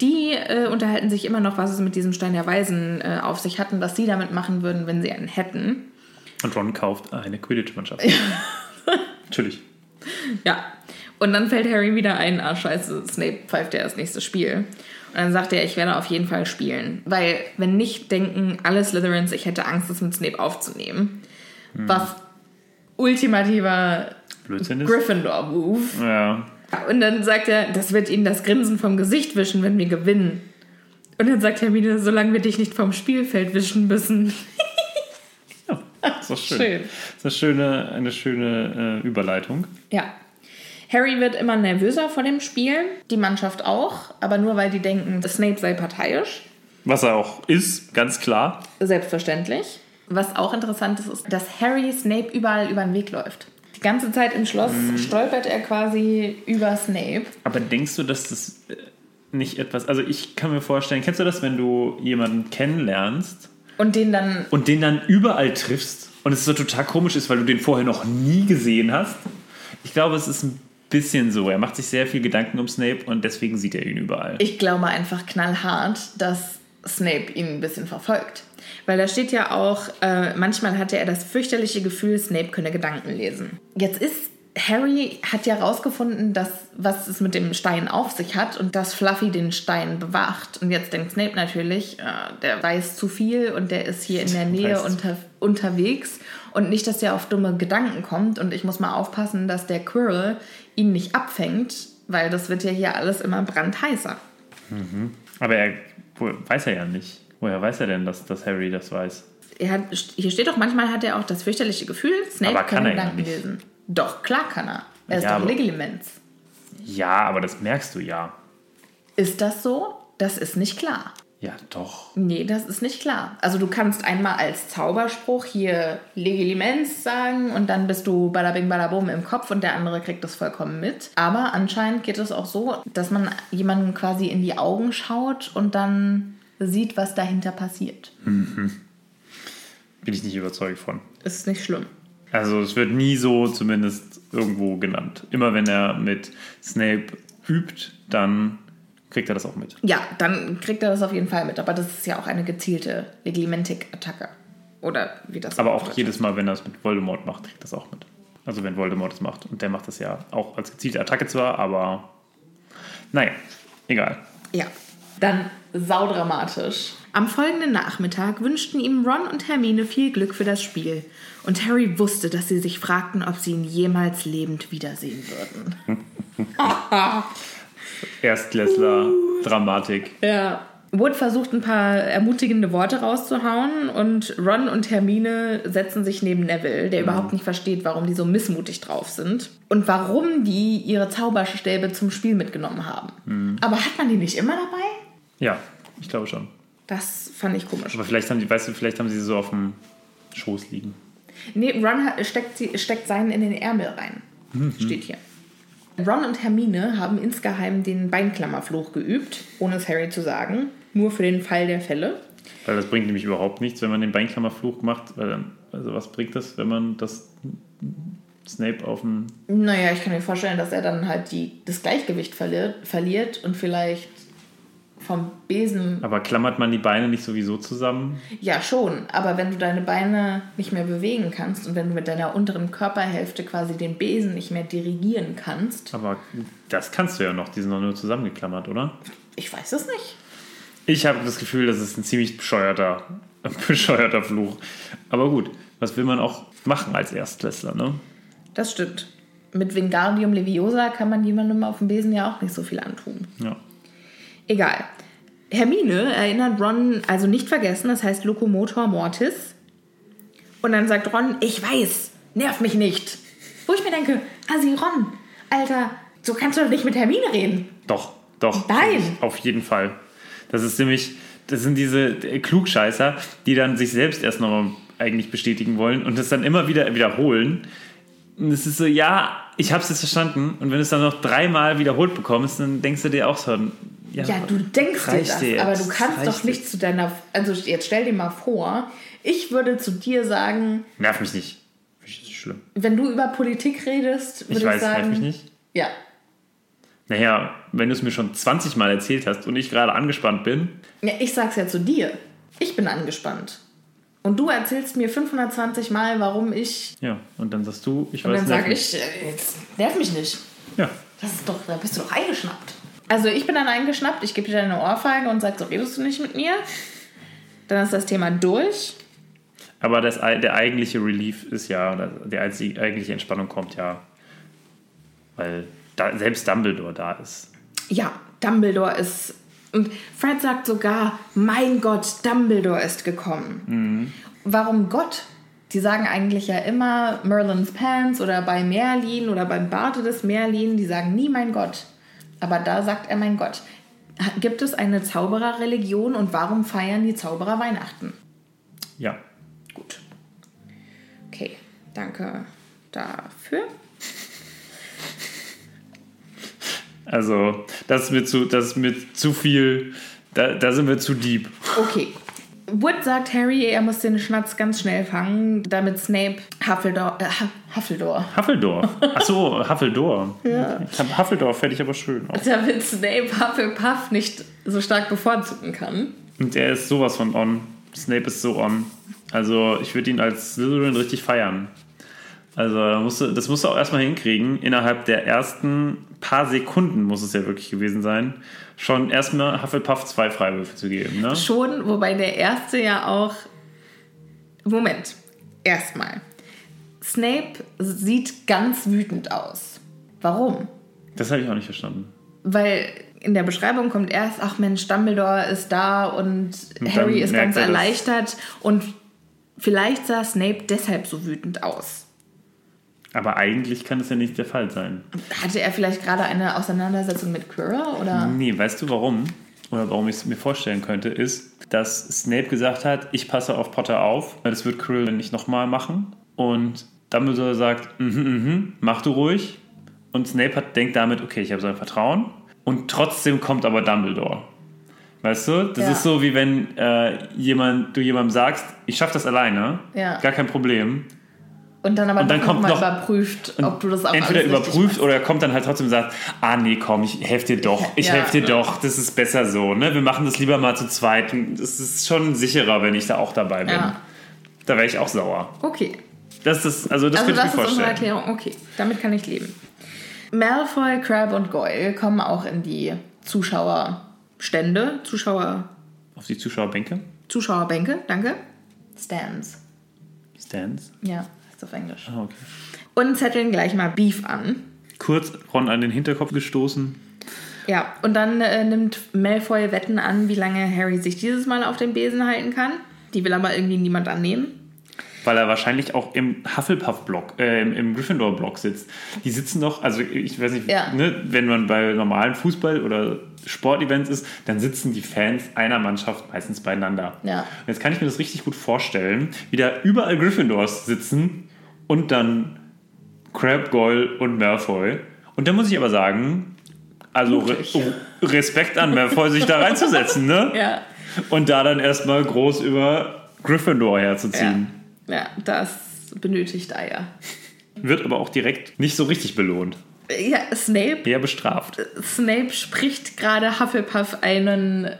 Speaker 2: Die äh, unterhalten sich immer noch, was es mit diesem Stein der Weisen äh, auf sich hatten, was sie damit machen würden, wenn sie einen hätten.
Speaker 3: Und Ron kauft eine Quidditch-Mannschaft. *laughs* Natürlich.
Speaker 2: Ja. Und dann fällt Harry wieder ein, ah scheiße, Snape pfeift ja das nächste Spiel. Und dann sagt er, ich werde auf jeden Fall spielen. Weil, wenn nicht, denken alle Slytherins, ich hätte Angst, das mit Snape aufzunehmen. Was ultimativer. Gryffindor-Move.
Speaker 3: Ja.
Speaker 2: Und dann sagt er, das wird ihnen das Grinsen vom Gesicht wischen, wenn wir gewinnen. Und dann sagt Hermine, solange wir dich nicht vom Spielfeld wischen müssen. *laughs*
Speaker 3: Das ist schön.
Speaker 2: Schön.
Speaker 3: Das ist eine schöne, eine schöne äh, Überleitung.
Speaker 2: Ja. Harry wird immer nervöser vor dem Spiel, die Mannschaft auch, aber nur weil die denken, Snape sei parteiisch.
Speaker 3: Was er auch ist, ganz klar.
Speaker 2: Selbstverständlich. Was auch interessant ist, ist, dass Harry Snape überall über den Weg läuft. Die ganze Zeit im Schloss stolpert er quasi über Snape.
Speaker 3: Aber denkst du, dass das äh, nicht etwas. Also, ich kann mir vorstellen, kennst du das, wenn du jemanden kennenlernst
Speaker 2: Und den dann
Speaker 3: und den dann überall triffst und es so total komisch ist, weil du den vorher noch nie gesehen hast? Ich glaube, es ist ein bisschen so. Er macht sich sehr viel Gedanken um Snape und deswegen sieht er ihn überall.
Speaker 2: Ich glaube einfach knallhart, dass Snape ihn ein bisschen verfolgt. Weil da steht ja auch, äh, manchmal hatte er das fürchterliche Gefühl, Snape könne Gedanken lesen. Jetzt ist Harry hat ja rausgefunden, dass was es mit dem Stein auf sich hat und dass Fluffy den Stein bewacht. Und jetzt denkt Snape natürlich, äh, der weiß zu viel und der ist hier in der *laughs* Nähe unter, unterwegs und nicht, dass er auf dumme Gedanken kommt. Und ich muss mal aufpassen, dass der Quirrell ihn nicht abfängt, weil das wird ja hier alles immer brandheißer.
Speaker 3: Aber er weiß er ja nicht. Woher weiß er denn, dass, dass Harry das weiß?
Speaker 2: Er hat, hier steht doch, manchmal hat er auch das fürchterliche Gefühl, Snape
Speaker 3: Aber kann
Speaker 2: kann
Speaker 3: er ja
Speaker 2: Gedanken
Speaker 3: nicht.
Speaker 2: lesen. Doch, klar kann er. Er ist
Speaker 3: Ja,
Speaker 2: doch Legilimens.
Speaker 3: Ja, aber das merkst du ja.
Speaker 2: Ist das so? Das ist nicht klar.
Speaker 3: Ja, doch.
Speaker 2: Nee, das ist nicht klar. Also du kannst einmal als Zauberspruch hier Legilimens sagen und dann bist du badabing badabum im Kopf und der andere kriegt das vollkommen mit. Aber anscheinend geht es auch so, dass man jemandem quasi in die Augen schaut und dann sieht, was dahinter passiert.
Speaker 3: Bin ich nicht überzeugt von.
Speaker 2: Ist nicht schlimm.
Speaker 3: Also es wird nie so zumindest irgendwo genannt. Immer wenn er mit Snape übt, dann kriegt er das auch mit.
Speaker 2: Ja, dann kriegt er das auf jeden Fall mit. Aber das ist ja auch eine gezielte Legimentik-Attacke. Oder wie das
Speaker 3: Aber auch
Speaker 2: Deutsch
Speaker 3: jedes Mal, wenn er es mit Voldemort macht, kriegt er das auch mit. Also wenn Voldemort es macht. Und der macht das ja auch als gezielte Attacke zwar, aber naja, egal.
Speaker 2: Ja, dann saudramatisch. Am folgenden Nachmittag wünschten ihm Ron und Hermine viel Glück für das Spiel. Und Harry wusste, dass sie sich fragten, ob sie ihn jemals lebend wiedersehen würden. *laughs*
Speaker 3: Erstklässler, Dramatik.
Speaker 2: Ja. Wood versucht ein paar ermutigende Worte rauszuhauen und Ron und Hermine setzen sich neben Neville, der überhaupt nicht versteht, warum die so missmutig drauf sind und warum die ihre Zauberstäbe zum Spiel mitgenommen haben. Aber hat man die nicht immer dabei?
Speaker 3: Ja, ich glaube schon.
Speaker 2: Das fand ich komisch.
Speaker 3: Aber vielleicht haben die, weißt du, vielleicht haben sie so auf dem Schoß liegen.
Speaker 2: Nee, Ron hat- steckt, sie, steckt seinen in den Ärmel rein. Steht hier. Ron und Hermine haben insgeheim den Beinklammerfluch geübt, ohne es Harry zu sagen. Nur für den Fall der Fälle.
Speaker 3: Weil das bringt nämlich überhaupt nichts, wenn man den Beinklammerfluch macht. Weil dann, also was bringt das, wenn man das Snape auf dem...
Speaker 2: Naja, ich kann mir vorstellen, dass er dann halt die, das Gleichgewicht verliert, verliert und vielleicht vom Besen.
Speaker 3: Aber klammert man die Beine nicht sowieso zusammen?
Speaker 2: Ja, schon. Aber wenn du deine Beine nicht mehr bewegen kannst und wenn du mit deiner unteren Körperhälfte quasi den Besen nicht mehr dirigieren kannst,
Speaker 3: Aber das kannst du ja noch, die sind doch nur zusammengeklammert, oder?
Speaker 2: ich weiß es nicht.
Speaker 3: Ich habe das Gefühl, das ist ein ziemlich bescheuerter, *laughs* bescheuerter Fluch. Aber gut, was will man auch machen als Erstklässler, ne?
Speaker 2: Das stimmt. Mit Wingardium Leviosa kann man jemandem auf dem Besen ja auch nicht so viel antun.
Speaker 3: Ja.
Speaker 2: Egal. Hermine erinnert Ron, also nicht vergessen, das heißt Lokomotor Mortis. Und dann sagt Ron, ich weiß, nerv mich nicht. Wo ich mir denke, Assi Ron, Alter, so kannst du doch nicht mit Hermine reden.
Speaker 3: Doch, doch.
Speaker 2: Nein.
Speaker 3: Auf jeden Fall. Das ist nämlich, das sind diese Klugscheißer, die dann sich selbst erst nochmal eigentlich bestätigen wollen und das dann immer wieder wiederholen. Und es ist so, ja, ich habe es jetzt verstanden. Und wenn du es dann noch dreimal wiederholt bekommst, dann denkst du dir auch so, ja,
Speaker 2: Ja, du denkst dir das,
Speaker 3: dir
Speaker 2: aber du kannst doch nicht
Speaker 3: jetzt.
Speaker 2: zu deiner. Also jetzt stell dir mal vor, ich würde zu dir sagen,
Speaker 3: nerv mich nicht. Ich nicht schlimm.
Speaker 2: wenn du über Politik redest, würde
Speaker 3: Ich
Speaker 2: ich,
Speaker 3: weiß,
Speaker 2: sagen.
Speaker 3: nerv mich nicht.
Speaker 2: Ja,
Speaker 3: Naja, wenn du es mir schon 20 Mal erzählt hast und ich gerade angespannt bin,
Speaker 2: Ja, ich sag's ja zu dir. Ich bin angespannt. Und du erzählst mir 520 Mal, warum ich.
Speaker 3: ja, und dann sagst du, ich
Speaker 2: Und
Speaker 3: weiß
Speaker 2: dann
Speaker 3: nerv
Speaker 2: sage
Speaker 3: mich.
Speaker 2: ich, äh, jetzt nerv mich nicht.
Speaker 3: Ja,
Speaker 2: Das ist doch, da bist du doch eingeschnappt. Also ich bin dann eingeschnappt, ich gebe dir eine Ohrfeige und sag, so redest du nicht mit mir. Dann ist das Thema durch.
Speaker 3: aber das, der eigentliche Relief ist ja, die eigentliche Entspannung kommt ja weil da, selbst Dumbledore da ist.
Speaker 2: Ja, Dumbledore ist. Und Fred sagt sogar, mein Gott, Dumbledore ist gekommen. Warum Gott? Die sagen eigentlich ja immer Merlins Pants oder bei Merlin oder beim Barte des Merlin. Die sagen nie mein Gott. Aber da sagt er mein Gott. Gibt es eine Zaubererreligion und warum feiern die Zauberer Weihnachten?
Speaker 3: Ja.
Speaker 2: Gut. Okay, danke dafür.
Speaker 3: Also, das ist mir zu, das ist mir zu viel, da, da sind wir zu deep.
Speaker 2: Okay. Wood sagt Harry, er muss den Schnatz ganz schnell fangen, damit Snape Huffledore, äh, Hu- Huffledore,
Speaker 3: Huffledore. Achso, *laughs* Huffledore. Ja. Huffledore fände ich aber schön. Auch.
Speaker 2: damit Snape Hufflepuff nicht so stark bevorzugen kann.
Speaker 3: Und er ist sowas von on. Snape ist so on. Also, ich würde ihn als Slytherin richtig feiern. Also, da musst du, das musst du auch erstmal hinkriegen. Innerhalb der ersten paar Sekunden muss es ja wirklich gewesen sein, schon erstmal Hufflepuff zwei Freiwürfe zu geben. Ne?
Speaker 2: Schon, wobei der erste ja auch. Moment, erstmal. Snape sieht ganz wütend aus. Warum?
Speaker 3: Das habe ich auch nicht verstanden.
Speaker 2: Weil in der Beschreibung kommt erst, ach Mensch, Dumbledore ist da und,
Speaker 3: Und
Speaker 2: Harry ist ganz
Speaker 3: er das.
Speaker 2: erleichtert und vielleicht sah Snape deshalb so wütend aus.
Speaker 3: Aber eigentlich kann das ja nicht der Fall sein.
Speaker 2: Hatte er vielleicht gerade eine Auseinandersetzung mit Quirrell oder?
Speaker 3: Nee, weißt du warum? Oder warum ich es mir vorstellen könnte, ist, dass Snape gesagt hat, ich passe auf Potter auf, weil das wird Quirrell nicht nochmal machen. Und Dumbledore sagt, mhm, mhm, mach du ruhig. Und Snape hat, denkt damit, okay, ich habe sein Vertrauen. Und trotzdem kommt aber Dumbledore. Weißt du? Das
Speaker 2: Ja.
Speaker 3: ist so, wie wenn äh, jemand, du jemandem sagst, ich schaffe das alleine,
Speaker 2: Ja.
Speaker 3: gar kein Problem.
Speaker 2: Und dann aber
Speaker 3: Und dann kommt
Speaker 2: noch überprüft, ob du das auch
Speaker 3: Entweder überprüft oder er kommt dann halt trotzdem und sagt, ah nee, komm, ich helfe dir doch, ich
Speaker 2: Ja.
Speaker 3: helfe dir doch, das ist besser so, ne? Wir machen das lieber mal zu zweit. Das ist schon sicherer, wenn ich da auch dabei bin.
Speaker 2: Ja.
Speaker 3: Da wäre ich auch sauer.
Speaker 2: Okay.
Speaker 3: Das ist, also das
Speaker 2: also das ist unsere
Speaker 3: vorstellen.
Speaker 2: Erklärung. Okay, damit kann ich leben. Malfoy, Crab und Goyle kommen auch in die Zuschauerstände, Zuschauer,
Speaker 3: Auf die Zuschauerbänke.
Speaker 2: Zuschauerbänke, danke. Stands.
Speaker 3: Stands.
Speaker 2: Ja, ist auf Englisch.
Speaker 3: Ah, okay.
Speaker 2: Und zetteln gleich mal Beef an.
Speaker 3: Kurz Ron an den Hinterkopf gestoßen.
Speaker 2: Ja, und dann äh, nimmt Malfoy Wetten an, wie lange Harry sich dieses Mal auf dem Besen halten kann. Die will aber irgendwie niemand annehmen.
Speaker 3: Weil er wahrscheinlich auch im Hufflepuff-Block, äh, im, im Gryffindor-Block sitzt. Die sitzen doch, also ich weiß nicht,
Speaker 2: Ja.
Speaker 3: ne, wenn man bei normalen Fußball- oder Sportevents ist, dann sitzen die Fans einer Mannschaft meistens beieinander.
Speaker 2: Ja.
Speaker 3: Und jetzt kann ich mir das richtig gut vorstellen, wie da überall Gryffindors sitzen und dann Crab, Goyle und Malfoy. Und da muss ich aber sagen, also Re. Respekt an Malfoy, sich da reinzusetzen, ne? *laughs*
Speaker 2: Ja.
Speaker 3: Und da dann erstmal groß über Gryffindor
Speaker 2: Ja,
Speaker 3: herzuziehen.
Speaker 2: ja das benötigt Eier.
Speaker 3: Wird aber auch direkt nicht so richtig belohnt.
Speaker 2: Ja, Snape
Speaker 3: Eher bestraft.
Speaker 2: Snape spricht gerade Hufflepuff einen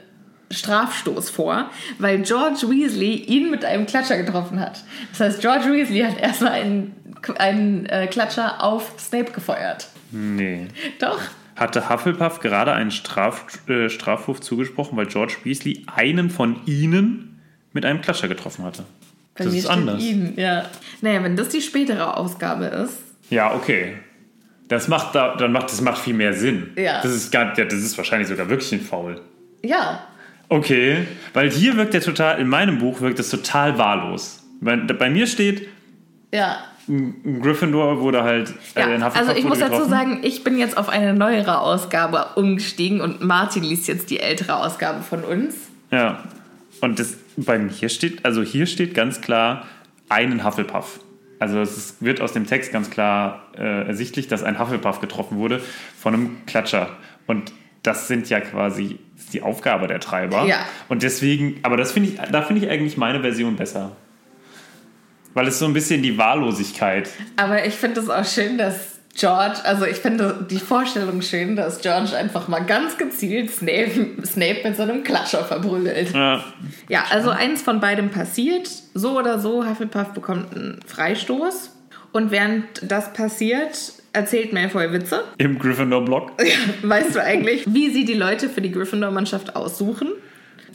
Speaker 2: Strafstoß vor, weil George Weasley ihn mit einem Klatscher getroffen hat. Das heißt, George Weasley hat erstmal einen, einen äh, Klatscher auf Snape gefeuert.
Speaker 3: Nee.
Speaker 2: Doch.
Speaker 3: Hatte Hufflepuff gerade einen Straf, äh, Strafwurf zugesprochen, weil George Weasley einen von ihnen mit einem Klatscher getroffen hatte.
Speaker 2: Bei
Speaker 3: das
Speaker 2: mir
Speaker 3: ist anders.
Speaker 2: Ihn, ja. Naja, wenn das die spätere Ausgabe ist.
Speaker 3: Ja, okay. Das macht, da, dann macht, das macht viel mehr Sinn.
Speaker 2: Ja.
Speaker 3: Das ist, gar, ja, das ist wahrscheinlich sogar wirklich ein Foul.
Speaker 2: Ja.
Speaker 3: Okay, weil hier wirkt der total, in meinem Buch wirkt das total wahllos. Bei, bei mir steht,
Speaker 2: Ja.
Speaker 3: Gryffindor wurde halt.
Speaker 2: Ja,
Speaker 3: äh, ein Hufflepuff
Speaker 2: also ich muss
Speaker 3: wurde
Speaker 2: dazu
Speaker 3: getroffen.
Speaker 2: sagen, ich bin jetzt auf eine neuere Ausgabe umgestiegen und Martin liest jetzt die ältere Ausgabe von uns.
Speaker 3: Ja. Und das bei mir steht, also hier steht ganz klar einen Hufflepuff. Also es ist, wird aus dem Text ganz klar äh, ersichtlich, dass ein Hufflepuff getroffen wurde von einem Klatscher. Und das sind ja quasi ist die Aufgabe der Treiber.
Speaker 2: Ja.
Speaker 3: Und deswegen, aber das finde ich, da finde ich eigentlich meine Version besser. Weil es so ein bisschen die Wahllosigkeit.
Speaker 2: Aber ich finde es auch schön, dass George, also ich finde die Vorstellung schön, dass George einfach mal ganz gezielt Snape, Snape mit so einem Klatscher verprügelt.
Speaker 3: Ja,
Speaker 2: Ja, also eins von beidem passiert. So oder so, Hufflepuff bekommt einen Freistoß. Und während das passiert, erzählt Malfoy Witze.
Speaker 3: im Gryffindor-Block. *laughs*
Speaker 2: Weißt du eigentlich, wie sie die Leute für die Gryffindor-Mannschaft aussuchen?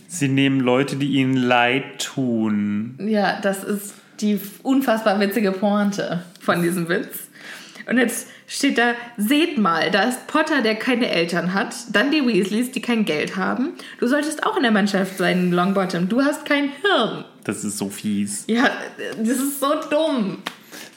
Speaker 3: Sie nehmen Leute, die ihnen leid tun.
Speaker 2: Ja, das ist die unfassbar witzige Pointe von diesem Witz. Und jetzt steht da, seht mal, da ist Potter, der keine Eltern hat, dann die Weasleys, die kein Geld haben. Du solltest auch in der Mannschaft sein, Longbottom. Du hast kein Hirn.
Speaker 3: Das ist so fies.
Speaker 2: Ja, das ist so dumm.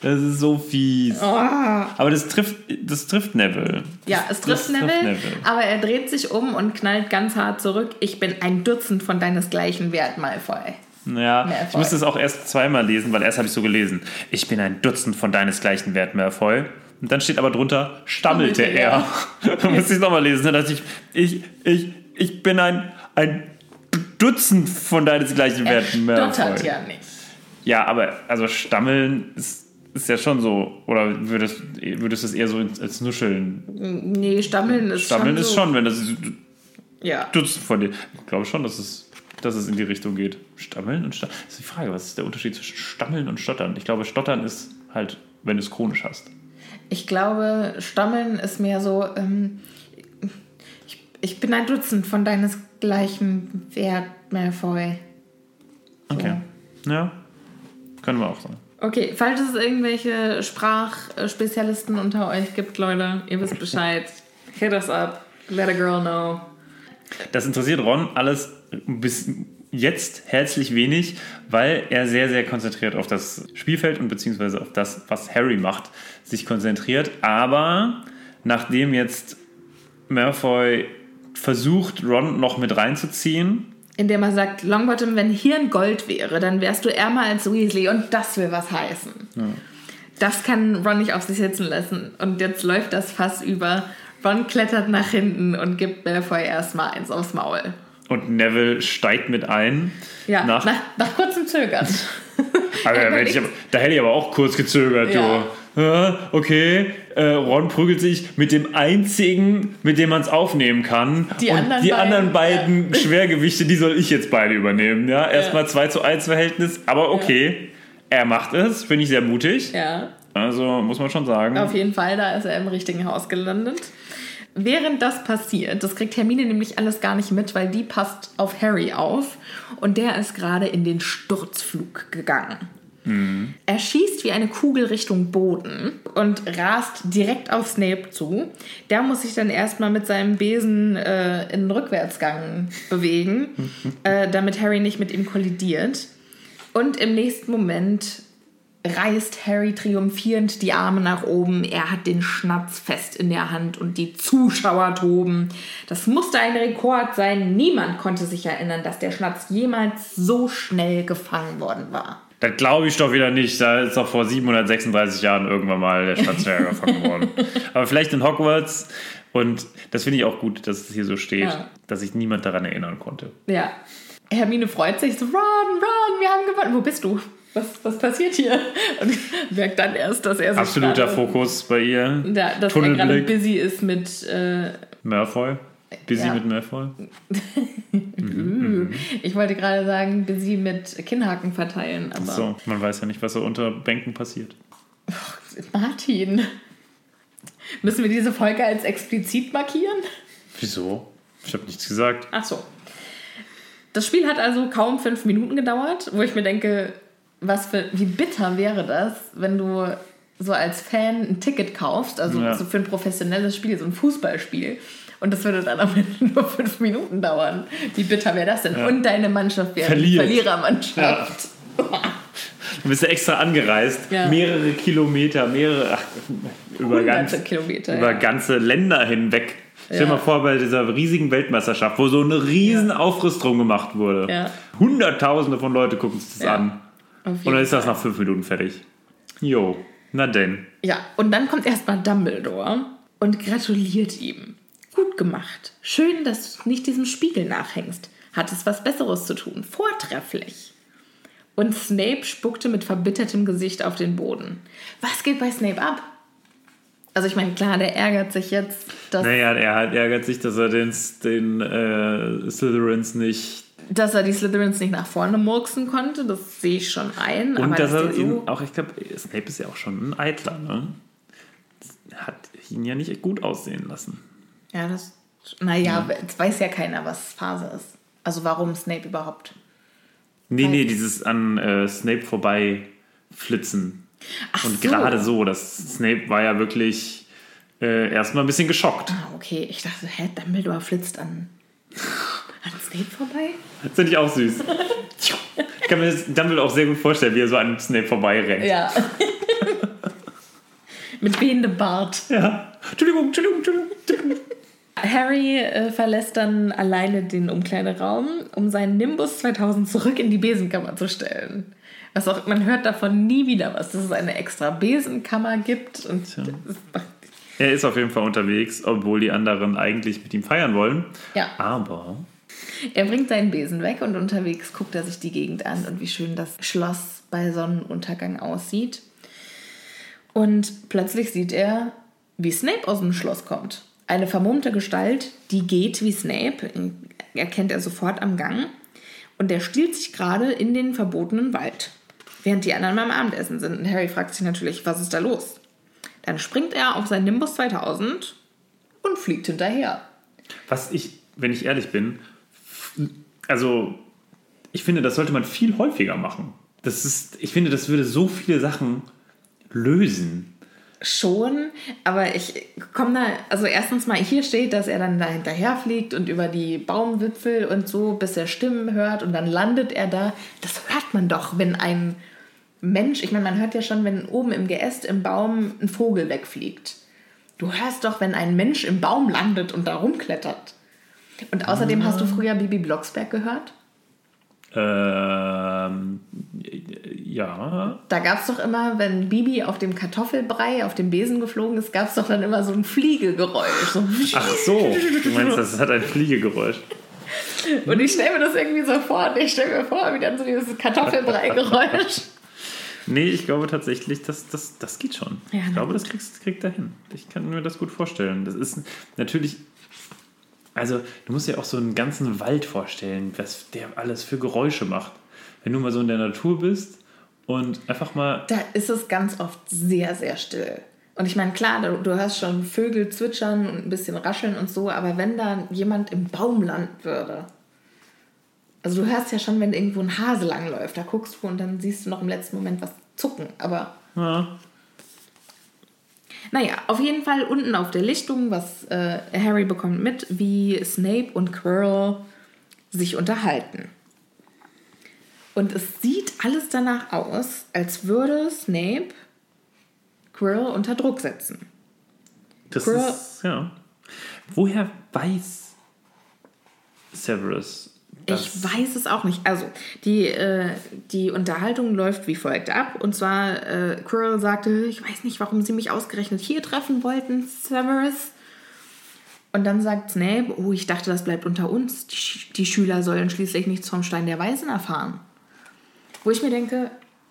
Speaker 3: Das ist so fies.
Speaker 2: Oh.
Speaker 3: Aber das trifft, das trifft Neville.
Speaker 2: Ja, es trifft,
Speaker 3: Das trifft
Speaker 2: Neville,
Speaker 3: Neville.
Speaker 2: aber er dreht sich um und knallt ganz hart zurück. Ich bin ein Dutzend von deinesgleichen wert, Malfoy.
Speaker 3: Ja,
Speaker 2: Malfoy.
Speaker 3: ich musste es auch erst zweimal lesen, weil erst habe ich so gelesen. Ich bin ein Dutzend von deinesgleichen Wert, Malfoy. Und dann steht aber drunter, stammelte
Speaker 2: Stammelte
Speaker 3: er. *laughs* dann musste ich es nochmal lesen. Dann dachte ich, ich, ich, ich bin ein, ein Dutzend von deinesgleichen
Speaker 2: Er
Speaker 3: Werten, Malfoy.
Speaker 2: stottert ja nicht.
Speaker 3: Ja, aber also stammeln ist, ist ja schon so. Oder würdest, würdest du es eher so ins- als Nuscheln?
Speaker 2: Nee, Stammeln ist
Speaker 3: Stammeln
Speaker 2: schon
Speaker 3: ist
Speaker 2: so.
Speaker 3: schon, wenn das
Speaker 2: Ja.
Speaker 3: Dutzend von dir. Ich glaube schon, dass es, dass es in die Richtung geht. Stammeln und Stottern. Das ist die Frage, was ist der Unterschied zwischen Stammeln und Stottern? Ich glaube, Stottern ist halt, wenn du es chronisch hast.
Speaker 2: Ich glaube, Stammeln ist mehr so, ähm, ich, ich bin ein Dutzend von deinesgleichen wert, Malfoy.
Speaker 3: Okay. Ja. Können wir auch sagen.
Speaker 2: Okay, falls es irgendwelche Sprachspezialisten unter euch gibt, Leute, ihr wisst Bescheid. Hit us up. Let a girl know.
Speaker 3: Das interessiert Ron alles bis jetzt herzlich wenig, weil er sehr, sehr konzentriert auf das Spielfeld und beziehungsweise auf das, was Harry macht, sich konzentriert. Aber nachdem jetzt Malfoy versucht, Ron noch mit reinzuziehen,
Speaker 2: Indem er sagt, Longbottom, wenn hier ein Gold wäre, dann wärst du ärmer als Weasley und das will was heißen. Das kann Ron nicht auf sich sitzen lassen. Und jetzt läuft das Fass über. Ron klettert nach hinten und gibt Malfoy erstmal eins aufs Maul.
Speaker 3: und Neville steigt mit ein.
Speaker 2: Ja,
Speaker 3: nach,
Speaker 2: nach, nach kurzem Zögern. *laughs*
Speaker 3: aber da, hätte ich aber, da hätte ich aber auch kurz gezögert,
Speaker 2: Ja.
Speaker 3: du. Ja, okay, äh, Ron prügelt sich mit dem einzigen, mit dem man es aufnehmen kann.
Speaker 2: Die
Speaker 3: und
Speaker 2: anderen
Speaker 3: die
Speaker 2: beiden,
Speaker 3: anderen beiden Schwergewichte, die soll ich jetzt beide übernehmen. Ja, erstmal 2 zu 1 Verhältnis, aber okay. Er macht es, finde ich sehr mutig.
Speaker 2: ja.
Speaker 3: Also muss man schon sagen.
Speaker 2: Auf jeden Fall, da ist er im richtigen Haus gelandet. Während das passiert, das kriegt Hermine nämlich alles gar nicht mit, weil die passt auf Harry auf und der ist gerade in den Sturzflug gegangen. Er schießt wie eine Kugel Richtung Boden und rast direkt auf Snape zu. Der muss sich dann erstmal mit seinem Besen äh, in den Rückwärtsgang bewegen, *laughs* äh, damit Harry nicht mit ihm kollidiert. Und im nächsten Moment reißt Harry triumphierend die Arme nach oben. Er hat den Schnatz fest in der Hand und die Zuschauer toben. Das musste ein Rekord sein. Niemand konnte sich erinnern, dass der Schnatz jemals so schnell gefangen worden war.
Speaker 3: Das glaube ich doch wieder nicht. Da ist doch vor 736 Jahren irgendwann mal der Stadtjäger *laughs* gefangen worden. Aber vielleicht in Hogwarts. Und das finde ich auch gut, dass es hier so steht,
Speaker 2: Ja.
Speaker 3: dass sich niemand daran erinnern konnte.
Speaker 2: Ja. Hermine freut sich so, Ron, Ron, wir haben gewonnen. Wo bist du? Was, was passiert hier? Und *laughs* merkt dann erst, dass er sich
Speaker 3: Absoluter Fokus bei ihr.
Speaker 2: Ja, dass er gerade busy ist mit äh,
Speaker 3: Malfoy. Busy
Speaker 2: Ja.
Speaker 3: mit Malfoy. *laughs*
Speaker 2: Ich wollte gerade sagen, busy mit Kinnhaken verteilen, aber
Speaker 3: So, man weiß ja nicht, was so unter Bänken passiert.
Speaker 2: Martin. Müssen wir diese Folge als explizit markieren?
Speaker 3: Wieso? Ich habe nichts gesagt.
Speaker 2: Ach so. Das Spiel hat also kaum fünf Minuten gedauert, wo ich mir denke, was für, wie bitter wäre das, wenn du so als Fan ein Ticket kaufst, also
Speaker 3: Ja.
Speaker 2: so für ein professionelles Spiel, so ein Fußballspiel. Und das würde dann am Ende *laughs* nur fünf Minuten dauern. Wie bitter wäre das denn? Und deine Mannschaft wäre
Speaker 3: Verliert.
Speaker 2: Verlierermannschaft.
Speaker 3: Du bist ja extra angereist.
Speaker 2: Ja.
Speaker 3: Mehrere Kilometer, mehrere, ach, über, ganz,
Speaker 2: Kilometer.
Speaker 3: über
Speaker 2: ja.
Speaker 3: ganze Länder hinweg. Stell dir
Speaker 2: Ja.
Speaker 3: mal vor, bei dieser riesigen Weltmeisterschaft, wo so eine riesen Aufriss drum gemacht wurde.
Speaker 2: Ja.
Speaker 3: Hunderttausende von Leute gucken sich das
Speaker 2: Ja.
Speaker 3: an. Und dann ist das nach fünf Minuten fertig. Jo, na denn.
Speaker 2: Ja, und dann kommt erstmal Dumbledore und gratuliert ihm. Gut gemacht. Schön, dass du nicht diesem Spiegel nachhängst. Hattest was Besseres zu tun. Vortrefflich. Und Snape spuckte mit verbittertem Gesicht auf den Boden. Was geht bei Snape ab? Also ich meine, klar, der ärgert sich jetzt, dass,
Speaker 3: Naja, er halt ärgert sich, dass er den, den äh, Slytherins nicht.
Speaker 2: dass er die Slytherins nicht nach vorne murksen konnte. Das sehe ich schon ein.
Speaker 3: Und
Speaker 2: aber
Speaker 3: dass er ihn auch, ich glaube, Snape ist ja auch schon ein Eitler, ne? Hat ihn ja nicht gut aussehen lassen.
Speaker 2: Ja, das. Naja, jetzt weiß ja keiner, was Phase ist. Also warum Snape überhaupt.
Speaker 3: Nee,
Speaker 2: Weil-
Speaker 3: nee, dieses an äh, Snape vorbei flitzen.
Speaker 2: Ach
Speaker 3: Und
Speaker 2: so.
Speaker 3: gerade so, das Snape war ja wirklich äh, erstmal ein bisschen geschockt.
Speaker 2: Ah, okay. Ich dachte, hä, Dumbledore flitzt an, an Snape vorbei?
Speaker 3: Das finde ich auch süß. *laughs* Ich kann mir das Dumbledore auch sehr gut vorstellen, wie er so an Snape vorbeirennt.
Speaker 2: Ja. *laughs* Mit wehendem Bart.
Speaker 3: Ja. Entschuldigung, Entschuldigung, Entschuldigung.
Speaker 2: Harry äh, verlässt dann alleine den Umkleideraum, um seinen Nimbus 2000 zurück in die Besenkammer zu stellen. Was auch, man hört davon nie wieder was, dass es eine extra Besenkammer gibt. Und macht,
Speaker 3: Er ist auf jeden Fall unterwegs, obwohl die anderen eigentlich mit ihm feiern wollen.
Speaker 2: ja.
Speaker 3: Aber
Speaker 2: Er bringt seinen Besen weg und unterwegs guckt er sich die Gegend an und wie schön das Schloss bei Sonnenuntergang aussieht. Und plötzlich sieht er, wie Snape aus dem Schloss kommt. Eine vermummte Gestalt, die geht wie Snape, erkennt er sofort am Gang. Und der stiehlt sich gerade in den verbotenen Wald, während die anderen beim Abendessen sind. Und Harry fragt sich natürlich, was ist da los? Dann springt er auf sein Nimbus 2000 und fliegt hinterher.
Speaker 3: was ich, wenn ich ehrlich bin, also ich finde, das sollte man viel häufiger machen. Das ist, ich finde, das würde so viele Sachen lösen.
Speaker 2: Schon, aber ich komme da, also erstens mal hier steht, dass er dann da hinterher fliegt und über die Baumwipfel und so, bis er Stimmen hört und dann landet er da. Das hört man doch, wenn ein Mensch, ich meine, man hört ja schon, wenn oben im Geäst im Baum ein Vogel wegfliegt. Du hörst doch, wenn ein Mensch im Baum landet und da rumklettert. Und außerdem hast du früher Bibi Blocksberg gehört?
Speaker 3: Ähm, ja.
Speaker 2: Da gab es doch immer, wenn Bibi auf dem Kartoffelbrei auf dem Besen geflogen ist, gab es doch dann immer so ein Fliegegeräusch. So *laughs*
Speaker 3: Ach so, du meinst, das hat ein Fliegegeräusch.
Speaker 2: Und ich stelle mir das irgendwie so vor. Und ich stelle mir vor, wie dann so dieses Kartoffelbrei-Geräusch. *laughs*
Speaker 3: Nee, ich glaube tatsächlich, das, das, das geht schon.
Speaker 2: Ja,
Speaker 3: ich
Speaker 2: na
Speaker 3: glaube,
Speaker 2: gut.
Speaker 3: das kriegst, kriegt er hin. Ich kann mir das gut vorstellen. Das ist natürlich. Also, du musst dir auch so einen ganzen Wald vorstellen, was der alles für Geräusche macht. Wenn du mal so in der Natur bist und einfach mal.
Speaker 2: Da ist es ganz oft sehr, sehr still. Und ich meine, klar, du, du hörst schon Vögel zwitschern und ein bisschen rascheln und so, aber wenn da jemand im Baum landen würde. Also du hörst ja schon, wenn irgendwo ein Hase langläuft, da guckst du und dann siehst du noch im letzten Moment was zucken. Aber
Speaker 3: Ja,
Speaker 2: Naja, auf jeden Fall unten auf der Lichtung, was äh, Harry bekommt mit, wie Snape und Quirrell sich unterhalten. Und es sieht alles danach aus, als würde Snape Quirrell unter Druck setzen.
Speaker 3: das
Speaker 2: Quirrell-
Speaker 3: ist. Ja. Woher weiß Severus das?
Speaker 2: Ich weiß es auch nicht. Also, die, äh, die Unterhaltung läuft wie folgt ab. Und zwar, äh, Quirrell sagte, ich weiß nicht, warum sie mich ausgerechnet hier treffen wollten, Severus. Und dann sagt Snape, oh, ich dachte, das bleibt unter uns. Die, Sch- die Schüler sollen schließlich nichts vom Stein der Weisen erfahren. Wo ich mir denke,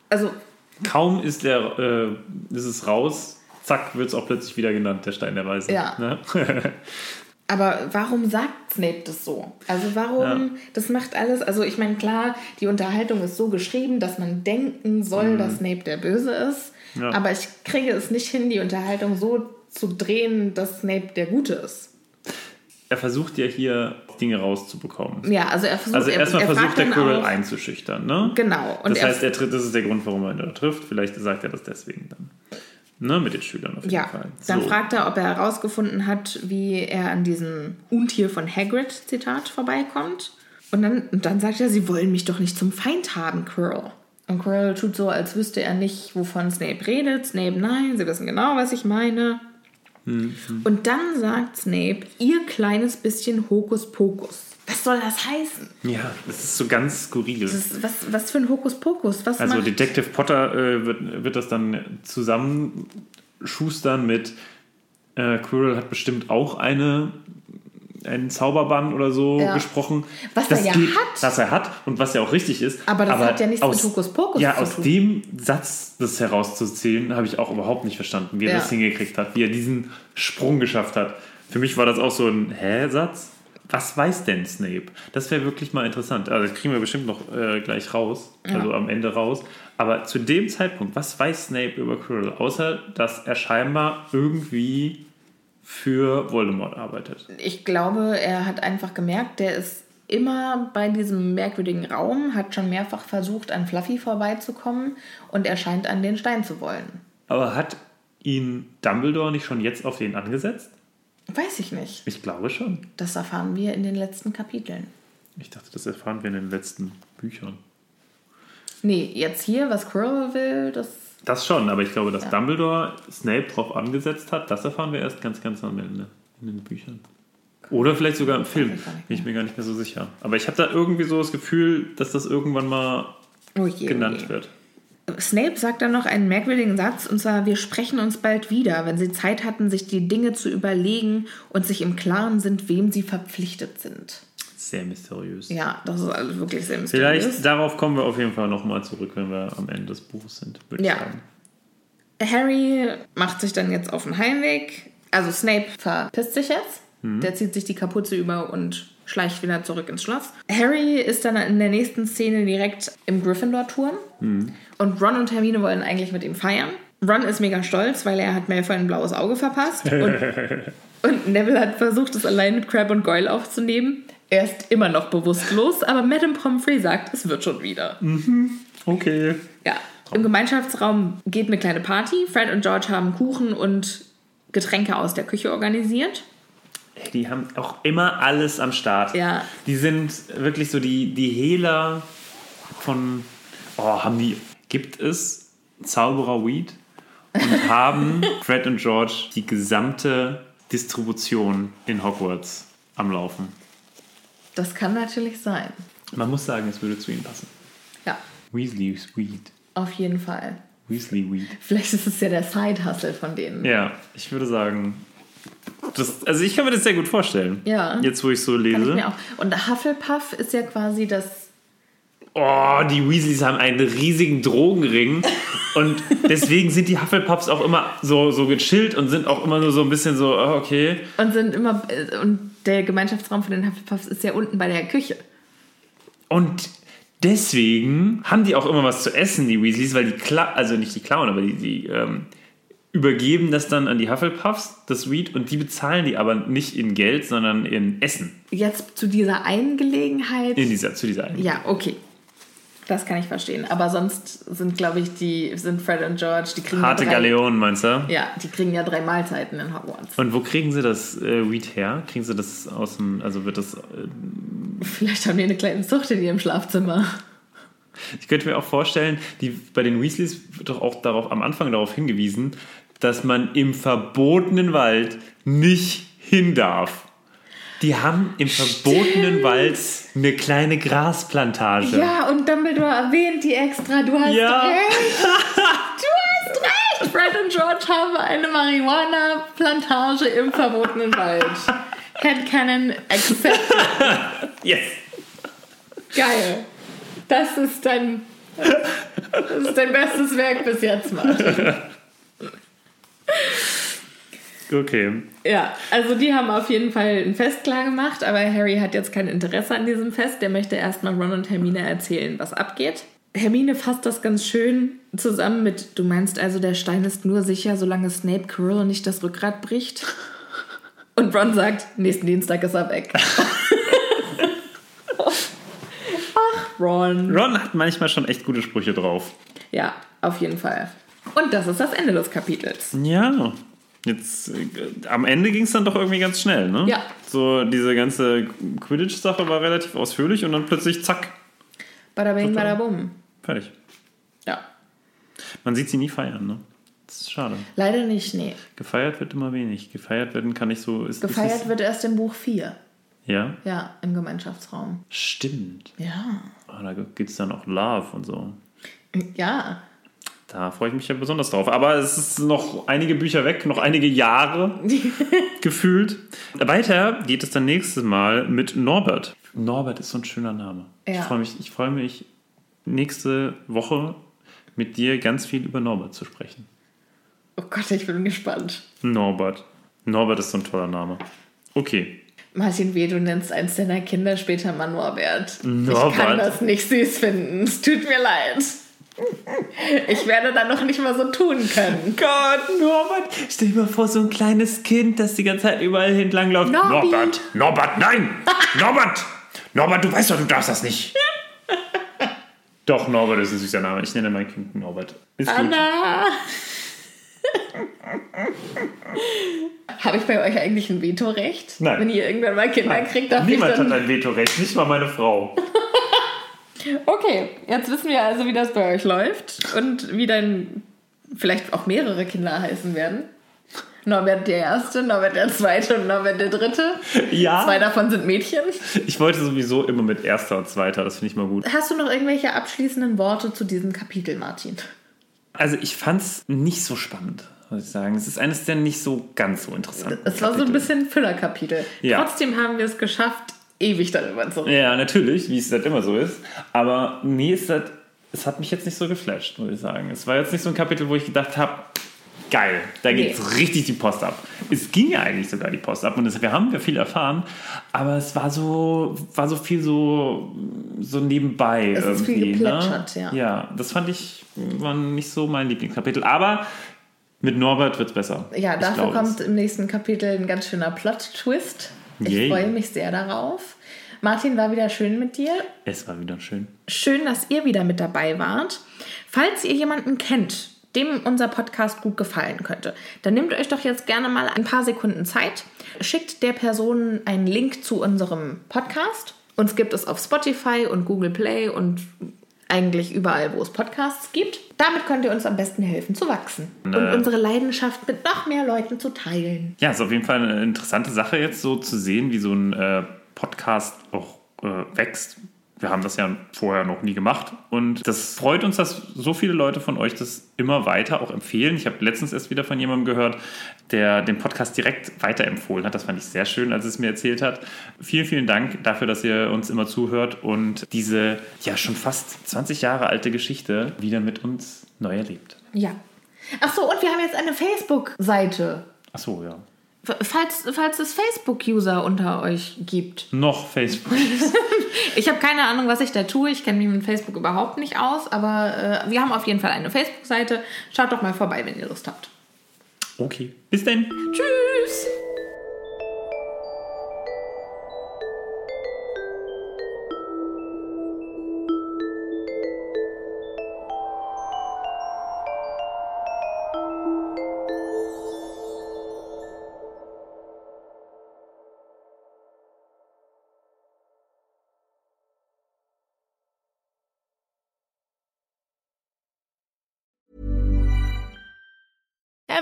Speaker 2: also,
Speaker 3: Kaum ist, der, äh, ist es raus, zack, wird es auch plötzlich wieder genannt, der Stein der Weisen.
Speaker 2: Ja.
Speaker 3: Ne? *laughs*
Speaker 2: aber warum sagt Snape das so? Also warum,
Speaker 3: Ja.
Speaker 2: das macht alles, also ich meine, klar, die Unterhaltung ist so geschrieben, dass man denken soll, dass Snape der Böse ist.
Speaker 3: Mhm. Ja.
Speaker 2: Aber ich kriege es nicht hin, die Unterhaltung so zu drehen, dass Snape der Gute ist.
Speaker 3: er versucht ja hier Dinge rauszubekommen.
Speaker 2: Ja, also er versucht,
Speaker 3: Also
Speaker 2: er,
Speaker 3: erstmal
Speaker 2: er fragt
Speaker 3: versucht der
Speaker 2: dann
Speaker 3: Quirrell einzuschüchtern, ne?
Speaker 2: Genau. Und
Speaker 3: das
Speaker 2: er,
Speaker 3: heißt, er tritt, das ist der Grund, warum er ihn da trifft. Vielleicht sagt er das deswegen dann. Ne, mit den Schülern auf jeden
Speaker 2: ja,
Speaker 3: Fall.
Speaker 2: dann
Speaker 3: So.
Speaker 2: fragt er, ob er herausgefunden hat, wie er an diesem Untier von Hagrid, Zitat, vorbeikommt. Und dann, und dann sagt er, sie wollen mich doch nicht zum Feind haben, Quirrell. Und Quirrell tut so, als wüsste er nicht, wovon Snape redet. Snape, nein, sie wissen genau, was ich meine. Und dann sagt Snape, ihr kleines bisschen Hokuspokus. Was soll das heißen?
Speaker 3: Ja, das ist so ganz skurril.
Speaker 2: Ist, was, was für ein Hokuspokus? Was
Speaker 3: Also
Speaker 2: macht...
Speaker 3: Detective Potter äh, wird, wird das dann zusammenschustern mit äh, Quirrell hat bestimmt auch eine einen Zauberbann oder so
Speaker 2: Ja.
Speaker 3: gesprochen.
Speaker 2: Was
Speaker 3: das
Speaker 2: er ja hat.
Speaker 3: Was er hat und was ja auch richtig ist.
Speaker 2: Aber das hat ja nichts mit Hokuspokus
Speaker 3: Ja,
Speaker 2: zu
Speaker 3: aus
Speaker 2: tun.
Speaker 3: dem Satz das herauszuziehen, habe ich auch überhaupt nicht verstanden, wie er
Speaker 2: Ja.
Speaker 3: das hingekriegt hat, wie er diesen Sprung geschafft hat. Für mich war das auch so ein Hä-Satz. Was weiß denn Snape? Das wäre wirklich mal interessant. Also das kriegen wir bestimmt noch äh, gleich raus, also am Ende raus. Aber zu dem Zeitpunkt, was weiß Snape über Quirrell? Außer, dass er scheinbar irgendwie für Voldemort arbeitet.
Speaker 2: Ich glaube, er hat einfach gemerkt, der ist immer bei diesem merkwürdigen Raum, hat schon mehrfach versucht, an Fluffy vorbeizukommen und er scheint an den Stein zu wollen.
Speaker 3: Aber hat ihn Dumbledore nicht schon jetzt auf den angesetzt?
Speaker 2: Weiß ich nicht.
Speaker 3: Ich glaube schon.
Speaker 2: Das erfahren wir in den letzten Kapiteln.
Speaker 3: Ich dachte, das erfahren wir in den letzten Büchern.
Speaker 2: Nee, jetzt hier, was Quirrell will, das.
Speaker 3: Das schon, aber ich glaube, dass Dumbledore Snape drauf angesetzt hat, das erfahren wir erst ganz, ganz am Ende in den Büchern. Oder vielleicht sogar im Film. Bin ich mir gar nicht mehr so sicher. Aber ich habe da irgendwie so das Gefühl, dass das irgendwann mal
Speaker 2: Oh je,
Speaker 3: genannt
Speaker 2: oh
Speaker 3: wird.
Speaker 2: Snape sagt dann noch einen merkwürdigen Satz, und zwar: Wir sprechen uns bald wieder, wenn Sie Zeit hatten, sich die Dinge zu überlegen und sich im Klaren sind, wem Sie verpflichtet sind.
Speaker 3: Sehr mysteriös.
Speaker 2: Ja, das ist also wirklich sehr mysteriös.
Speaker 3: Vielleicht darauf kommen wir auf jeden Fall nochmal zurück, wenn wir am Ende des Buches sind, würde
Speaker 2: Ja.
Speaker 3: ich sagen.
Speaker 2: Harry macht sich dann jetzt auf den Heimweg. Also Snape verpisst sich jetzt. Der zieht sich die Kapuze über und schleicht wieder zurück ins Schloss. Harry ist dann in der nächsten Szene direkt im Gryffindor-Turm. Und Ron und Hermine wollen eigentlich mit ihm feiern. Ron ist mega stolz, weil er hat Malfoy ein blaues Auge verpasst. Und, *laughs* und Neville hat versucht, es allein mit Crab und Goyle aufzunehmen. Er ist immer noch bewusstlos, aber Madame Pomfrey sagt, es wird schon wieder.
Speaker 3: Okay.
Speaker 2: Ja, im Gemeinschaftsraum geht eine kleine Party. Fred und George haben Kuchen und Getränke aus der Küche organisiert.
Speaker 3: Die haben auch immer alles am Start.
Speaker 2: Ja.
Speaker 3: Die sind wirklich so die, die Hehler von. Oh, haben die. Gibt es Zauberer Weed? Und *laughs* haben Fred und George die gesamte Distribution in Hogwarts am Laufen.
Speaker 2: Das kann natürlich sein.
Speaker 3: Man muss sagen, es würde zu ihnen passen.
Speaker 2: Ja,
Speaker 3: Weasley's Weed.
Speaker 2: auf jeden Fall.
Speaker 3: Weasley Weed.
Speaker 2: Vielleicht ist es ja der Side-Hustle von denen.
Speaker 3: Ja, ich würde sagen. Das, also ich kann mir das sehr gut vorstellen.
Speaker 2: Ja.
Speaker 3: Jetzt, wo ich so
Speaker 2: Kann ich
Speaker 3: lese.
Speaker 2: mir auch. Und Hufflepuff ist ja quasi das.
Speaker 3: Oh, die Weasleys haben einen riesigen Drogenring. Und deswegen sind die Hufflepuffs auch immer so, so gechillt und sind auch immer nur so ein bisschen so, oh, okay.
Speaker 2: Und sind immer. äh, Und der Gemeinschaftsraum von den Hufflepuffs ist ja unten bei der Küche.
Speaker 3: Und deswegen haben die auch immer was zu essen, die Weasleys, weil die kla also nicht die klauen, aber die, die ähm, übergeben das dann an die Hufflepuffs, das Weed, und die bezahlen die aber nicht in Geld, sondern in Essen.
Speaker 2: Jetzt zu dieser einen Gelegenheit.
Speaker 3: In dieser, zu dieser einen.
Speaker 2: Ja, okay. Das kann ich verstehen. Aber sonst sind, glaube ich, die sind Fred und George, die kriegen
Speaker 3: Harte
Speaker 2: ja drei,
Speaker 3: Galeonen, meinst du?
Speaker 2: Ja, die kriegen ja drei Mahlzeiten in Hogwarts.
Speaker 3: Und wo kriegen sie das äh, Weed her? Kriegen sie das aus dem, also wird das, äh,
Speaker 2: Vielleicht haben die eine kleine Zucht in ihrem Schlafzimmer.
Speaker 3: ich könnte mir auch vorstellen, die, bei den Weasleys wird doch auch darauf, am Anfang darauf hingewiesen, dass man im verbotenen Wald nicht hin darf. Die haben im verbotenen Wald eine kleine Grasplantage.
Speaker 2: Ja, und Dumbledore erwähnt die extra. Du hast
Speaker 3: Ja.
Speaker 2: recht. *laughs* Du hast recht. Fred und George haben eine Marihuana-Plantage im verbotenen Wald. Headcanon accepted. *laughs*
Speaker 3: Yes.
Speaker 2: Geil. Das ist dein, das ist dein bestes Werk bis jetzt, Martin. *laughs*
Speaker 3: Okay.
Speaker 2: Ja, also die haben auf jeden Fall ein Fest klar gemacht, aber Harry hat jetzt kein Interesse an diesem Fest. Der möchte erstmal Ron und Hermine erzählen, was abgeht. Hermine fasst das ganz schön zusammen mit, du meinst also, der Stein ist nur sicher, solange Snape Quirrell nicht das Rückgrat bricht? Und Ron sagt, nächsten Dienstag ist er weg. *laughs* Ach, Ron.
Speaker 3: Ron hat manchmal schon echt gute Sprüche drauf.
Speaker 2: Ja, auf jeden Fall. Und das ist das Ende des Kapitels.
Speaker 3: Ja. Jetzt, äh, am Ende ging es dann doch irgendwie ganz schnell, ne?
Speaker 2: Ja.
Speaker 3: So, diese ganze Quidditch-Sache war relativ ausführlich und dann plötzlich zack,
Speaker 2: Bada bing, bada bum.
Speaker 3: fertig.
Speaker 2: Ja.
Speaker 3: Man sieht sie nie feiern, ne? Das ist schade.
Speaker 2: Leider nicht, nee.
Speaker 3: Gefeiert wird immer wenig. Gefeiert werden kann nicht so. Ist, ist
Speaker 2: Gefeiert
Speaker 3: es,
Speaker 2: wird erst im Buch 4.
Speaker 3: Ja,
Speaker 2: Ja, im Gemeinschaftsraum.
Speaker 3: stimmt.
Speaker 2: Ja.
Speaker 3: Oh, da gibt es dann auch Love und so.
Speaker 2: Ja.
Speaker 3: Da freue ich mich ja besonders drauf. Aber es ist noch einige Bücher weg, noch einige Jahre *laughs* gefühlt. Weiter geht es dann nächstes Mal mit Norbert. Norbert ist so ein schöner Name. Ich
Speaker 2: Ja.
Speaker 3: freue mich, ich freue mich nächste Woche mit dir ganz viel über Norbert zu sprechen.
Speaker 2: Oh Gott, ich bin gespannt.
Speaker 3: Norbert. Norbert ist so ein toller Name. Okay.
Speaker 2: Martin W., du nennst eins deiner Kinder später mal Norbert. Ich
Speaker 3: Norbert.
Speaker 2: kann das nicht süß finden. Es tut mir leid. Ich werde da noch nicht mal so tun können.
Speaker 3: Gott, Norbert. Stell dir mal vor, so ein kleines Kind, das die ganze Zeit überall entlang läuft.
Speaker 2: Norbi.
Speaker 3: Norbert, Norbert, nein! *laughs* Norbert! Norbert, du weißt doch, du darfst das nicht. doch, Norbert ist ein süßer Name. Ich nenne mein Kind Norbert. Ist.
Speaker 2: Anna! Habe ich bei euch eigentlich ein Vetorecht?
Speaker 3: Nein.
Speaker 2: Wenn ihr irgendwann mal Kinder kriegt, darf
Speaker 3: Niemand
Speaker 2: ich dann...
Speaker 3: hat ein Vetorecht, nicht mal meine Frau. *laughs*
Speaker 2: Okay, jetzt wissen wir also, wie das bei euch läuft und wie dann vielleicht auch mehrere Kinder heißen werden. Norbert der Erste, Norbert der Zweite und Norbert der Dritte.
Speaker 3: Ja.
Speaker 2: Zwei davon sind Mädchen.
Speaker 3: Ich wollte sowieso immer mit erster und zweiter, das finde ich mal gut.
Speaker 2: Hast du noch irgendwelche abschließenden Worte zu diesem Kapitel, Martin?
Speaker 3: Also ich fand es nicht so spannend, muss ich sagen. Es ist eines der nicht so ganz so interessanten
Speaker 2: Es war so ein
Speaker 3: Kapitel.
Speaker 2: bisschen Füllerkapitel.
Speaker 3: Ja.
Speaker 2: Trotzdem haben wir es geschafft, ewig darüber zu reden.
Speaker 3: Ja, natürlich, wie es halt immer so ist. Aber nee, es hat, es hat mich jetzt nicht so geflasht, muss ich sagen. Es war jetzt nicht so ein Kapitel, wo ich gedacht habe, geil, da
Speaker 2: Nee.
Speaker 3: geht richtig die Post ab. Es ging ja eigentlich sogar die Post ab und es, wir haben ja viel erfahren, aber es war so, war so viel so, so nebenbei.
Speaker 2: Es ist viel
Speaker 3: irgendwie,
Speaker 2: geplätschert,
Speaker 3: ne?
Speaker 2: ja.
Speaker 3: Ja, das fand ich, war nicht so mein Lieblingskapitel. Aber mit Norbert wird es besser.
Speaker 2: Ja, dafür
Speaker 3: glaube es.
Speaker 2: kommt im nächsten Kapitel ein ganz schöner Plot-Twist. Ich
Speaker 3: Yay.
Speaker 2: freue mich sehr darauf. Martin, war wieder schön mit dir.
Speaker 3: Es war wieder schön.
Speaker 2: Schön, dass ihr wieder mit dabei wart. Falls ihr jemanden kennt, dem unser Podcast gut gefallen könnte, dann nehmt euch doch jetzt gerne mal ein paar Sekunden Zeit, schickt der Person einen Link zu unserem Podcast. Uns gibt es auf Spotify und Google Play und eigentlich überall, wo es Podcasts gibt. Damit könnt ihr uns am besten helfen zu wachsen und
Speaker 3: Äh.
Speaker 2: unsere Leidenschaft mit noch mehr Leuten zu teilen.
Speaker 3: Ja, ist auf jeden Fall eine interessante Sache jetzt so zu sehen, wie so ein äh, Podcast auch äh, wächst. Wir haben das ja vorher noch nie gemacht und das freut uns, dass so viele Leute von euch das immer weiter auch empfehlen. Ich habe letztens erst wieder von jemandem gehört, der den Podcast direkt weiterempfohlen hat. Das fand ich sehr schön, als es mir erzählt hat. Vielen, vielen Dank dafür, dass ihr uns immer zuhört und diese ja schon fast 20 Jahre alte Geschichte wieder mit uns neu erlebt.
Speaker 2: Ja. Ach so, und wir haben jetzt eine Facebook-Seite.
Speaker 3: Ach so, ja.
Speaker 2: Falls, falls es Facebook-User unter euch gibt.
Speaker 3: Noch Facebook. *laughs*
Speaker 2: Ich habe keine Ahnung, was ich da tue. Ich kenne mich mit Facebook überhaupt nicht aus, aber äh, wir haben auf jeden Fall eine Facebook-Seite. Schaut doch mal vorbei, wenn ihr Lust habt.
Speaker 3: Okay. Bis dann.
Speaker 2: Tschüss!